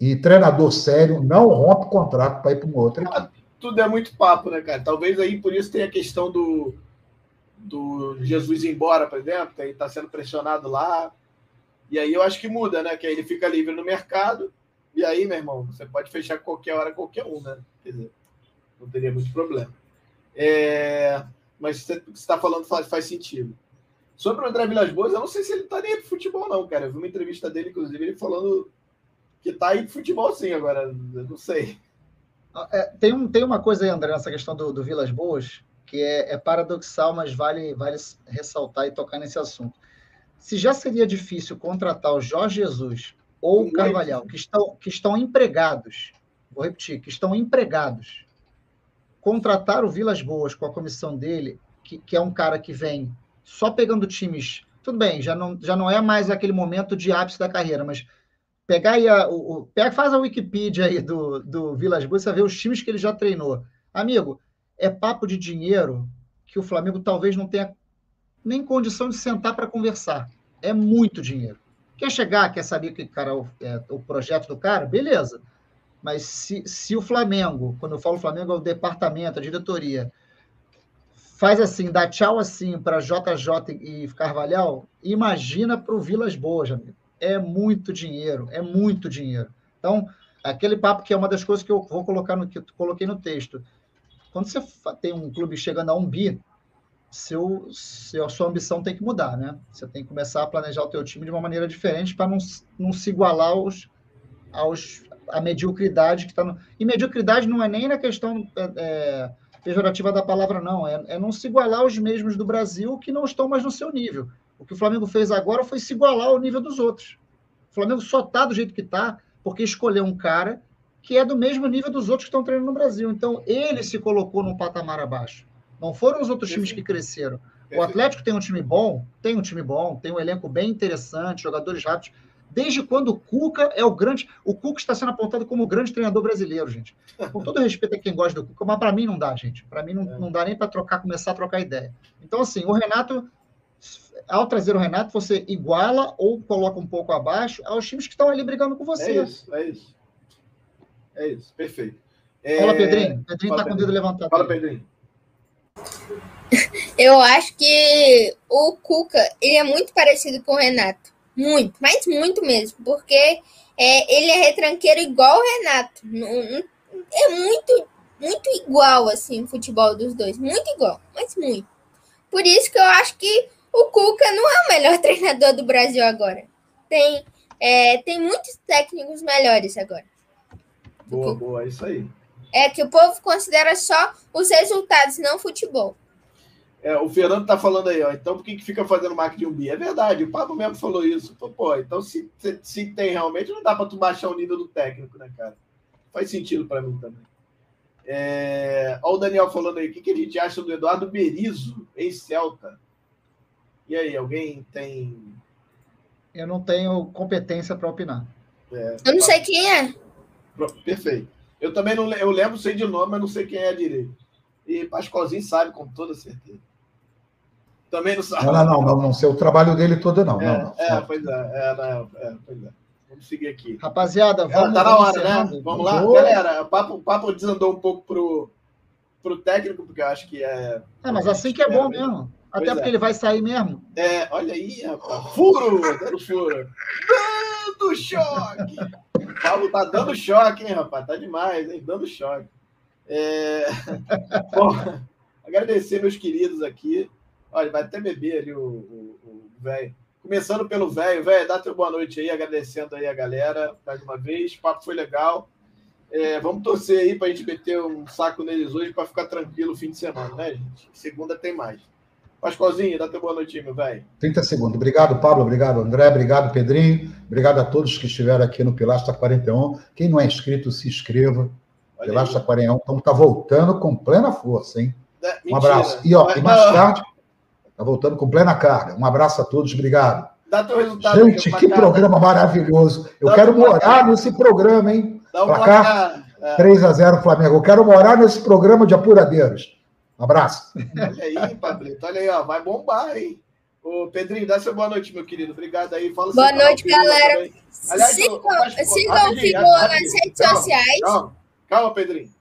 E treinador sério não rompe contrato para ir para uma outra equipe. Tudo é muito papo, né, cara? Talvez aí por isso tenha a questão do, do Jesus ir embora, por exemplo, que aí está sendo pressionado lá. E aí eu acho que muda, né? Que aí ele fica livre no mercado. E aí, meu irmão, você pode fechar qualquer hora, qualquer um, né? Quer dizer, não teria muito problema. É... Mas você está falando faz, faz sentido. Sobre o André Vilas Boas, eu não sei se ele está nem pro futebol, não, cara. Eu vi uma entrevista dele, inclusive, ele falando que está aí pro futebol sim agora. Eu não sei. É, tem, um, tem uma coisa aí, André, nessa questão do, do Vilas Boas, que é, é paradoxal, mas vale, vale ressaltar e tocar nesse assunto se já seria difícil contratar o Jorge Jesus ou o Carvalhal, que estão, que estão empregados, vou repetir, que estão empregados, contratar o Vilas Boas com a comissão dele, que, que é um cara que vem só pegando times. Tudo bem, já não, já não é mais aquele momento de ápice da carreira, mas pegar aí a, o, o, pega, faz a Wikipedia aí do, do Vilas Boas, você ver os times que ele já treinou. Amigo, é papo de dinheiro que o Flamengo talvez não tenha nem condição de sentar para conversar. É muito dinheiro. Quer chegar, quer saber que cara, é, o projeto do cara? Beleza. Mas se, se o Flamengo, quando eu falo Flamengo, é o departamento, a diretoria, faz assim, dá tchau assim para JJ e Carvalhal, imagina para o Vilas Boas, amigo. É muito dinheiro, é muito dinheiro. Então, aquele papo que é uma das coisas que eu vou colocar no que coloquei no texto. Quando você tem um clube chegando a um bi, seu, seu, sua ambição tem que mudar, né? Você tem que começar a planejar o teu time de uma maneira diferente para não, não se igualar aos, aos, a mediocridade que está no... E mediocridade não é nem na questão é, é, pejorativa da palavra, não. É, é não se igualar aos mesmos do Brasil que não estão mais no seu nível. O que o Flamengo fez agora foi se igualar ao nível dos outros. O Flamengo só está do jeito que está porque escolheu um cara que é do mesmo nível dos outros que estão treinando no Brasil. Então, ele se colocou num patamar abaixo. Não foram os outros times que cresceram. O Atlético tem um time bom, tem um time bom, tem um elenco bem interessante, jogadores rápidos. Desde quando o Cuca é o grande. O Cuca está sendo apontado como o grande treinador brasileiro, gente. Com todo respeito a quem gosta do Cuca, mas para mim não dá, gente. Para mim não, é. não dá nem para trocar, começar a trocar ideia. Então, assim, o Renato, ao trazer o Renato, você iguala ou coloca um pouco abaixo aos times que estão ali brigando com você. É isso, é isso. É isso, perfeito. É... Fala, Pedrinho. Pedrinho está com o dedo levantado. Fala, Pedrinho. Eu acho que o Cuca ele é muito parecido com o Renato. Muito, mas muito mesmo. Porque é, ele é retranqueiro igual o Renato. É muito, muito igual, assim, o futebol dos dois. Muito igual, mas muito. Por isso que eu acho que o Cuca não é o melhor treinador do Brasil agora. Tem, é, tem muitos técnicos melhores agora. Boa, boa, é isso aí. É que o povo considera só os resultados, não o futebol. É, o Fernando tá falando aí, ó. Então por que, que fica fazendo marketing um bi? É verdade, o Pablo mesmo falou isso. Pô, então se, se, se tem realmente, não dá para tu baixar o nível do técnico, né, cara? Faz sentido para mim também. É... Olha o Daniel falando aí, o que, que a gente acha do Eduardo Berizo, ex-Celta? E aí, alguém tem. Eu não tenho competência para opinar. É, eu não tá... sei quem é. Perfeito. Eu também não eu lembro, sei de nome, mas não sei quem é direito. E Pascoalzinho sabe com toda certeza. Também não sabe. Não, não, não, não, não sei o trabalho dele todo, não. É, não, não. é pois é, é, não, é, pois é. Vamos seguir aqui. Rapaziada, vamos. tá na hora, né? Vamos lá. Vou. Galera, o papo, o papo desandou um pouco pro, pro técnico, porque eu acho que é. É, mas assim que é bom mesmo. Até pois porque é. ele vai sair mesmo. É, olha aí, rapaz. Furo! Dando furo. Dando choque! Paulo tá dando choque, hein, rapaz? Tá demais, hein? Dando choque. É... Bom, agradecer meus queridos aqui. Olha, vai até beber ali o velho. Começando pelo velho, velho, dá teu boa noite aí, agradecendo aí a galera mais uma vez. O papo foi legal. É, vamos torcer aí para a gente meter um saco neles hoje para ficar tranquilo o fim de semana, né, gente? Segunda tem mais. Pascoalzinho, dá teu boa noite, meu velho. 30 segundos. Obrigado, Pablo. Obrigado, André. Obrigado, Pedrinho. Obrigado a todos que estiveram aqui no Pilastra 41. Quem não é inscrito, se inscreva. Olha Pilastra 41. Então tá voltando com plena força, hein? É, um abraço. E, ó, e mais tarde, tá voltando com plena carga. Um abraço a todos. Obrigado. Dá teu resultado. Gente, que programa maravilhoso. Eu dá quero morar nesse programa, hein? Dá um placar. É. 3 a 0 Flamengo. Eu quero morar nesse programa de apuradeiros. Um abraço. Olha aí, Pablito. Olha aí, ó. Vai bombar, hein? Ô, Pedrinho, dá sua boa noite, meu querido. Obrigado aí. Fala boa noite, galera. Aliás, sigam, sigam o Figura nas redes calma, sociais. Calma, calma, Pedrinho.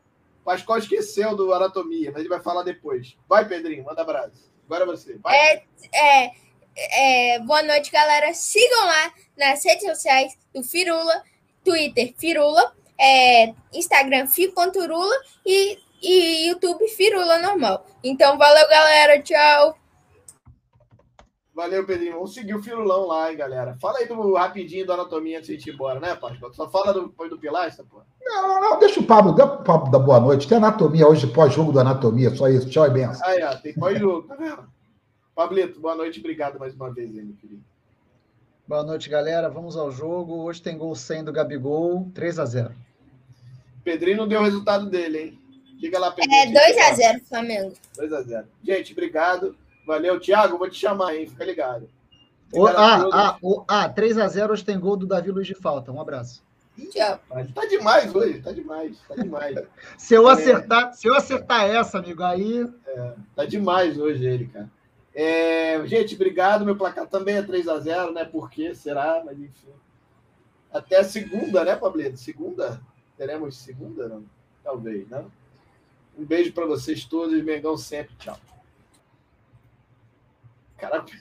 O Pascoal esqueceu do Anatomia, mas ele vai falar depois. Vai, Pedrinho, manda abraço. Agora você. Vai. É, é, é, boa noite, galera. Sigam lá nas redes sociais do Firula, Twitter Firula, é, Instagram Fi.Rula e e YouTube Firula normal. Então, valeu, galera. Tchau. Valeu, Pedrinho. Vamos seguir o Firulão lá, hein, galera. Fala aí do rapidinho do anatomia antes de a gente ir embora, né, Pascoal? Só fala do, do Pilastra, pô. Não, não, não, deixa o Pablo, dá o Pablo da boa noite. Tem anatomia hoje, pós-jogo do anatomia, só isso. Tchau e benção. Ah, é, tem pós-jogo, tá vendo? Pablito, boa noite, obrigado mais uma vez, hein, meu querido. Boa noite, galera. Vamos ao jogo. Hoje tem gol 100 do Gabigol, 3 a 0 Pedrinho não deu o resultado dele, hein? Diga lá, Pedrinho. É 2x0 Flamengo. 2x0. Gente, obrigado. Valeu, Thiago. Vou te chamar, hein? Fica ligado. O, ah, ah, o, ah, 3x0 hoje tem gol do Davi Luiz de falta. Um abraço. Tchau. Tá demais hoje, tá demais, tá demais. se, eu é... acertar, se eu acertar essa, amigo, aí. É, tá demais hoje ele, cara. É, gente, obrigado. Meu placar também é 3x0, né? Por quê? Será? Mas enfim. Até segunda, né, Pablito? Segunda? Teremos segunda? Não? Talvez, né? Um beijo para vocês todos. Mengão sempre. Tchau. Caraca.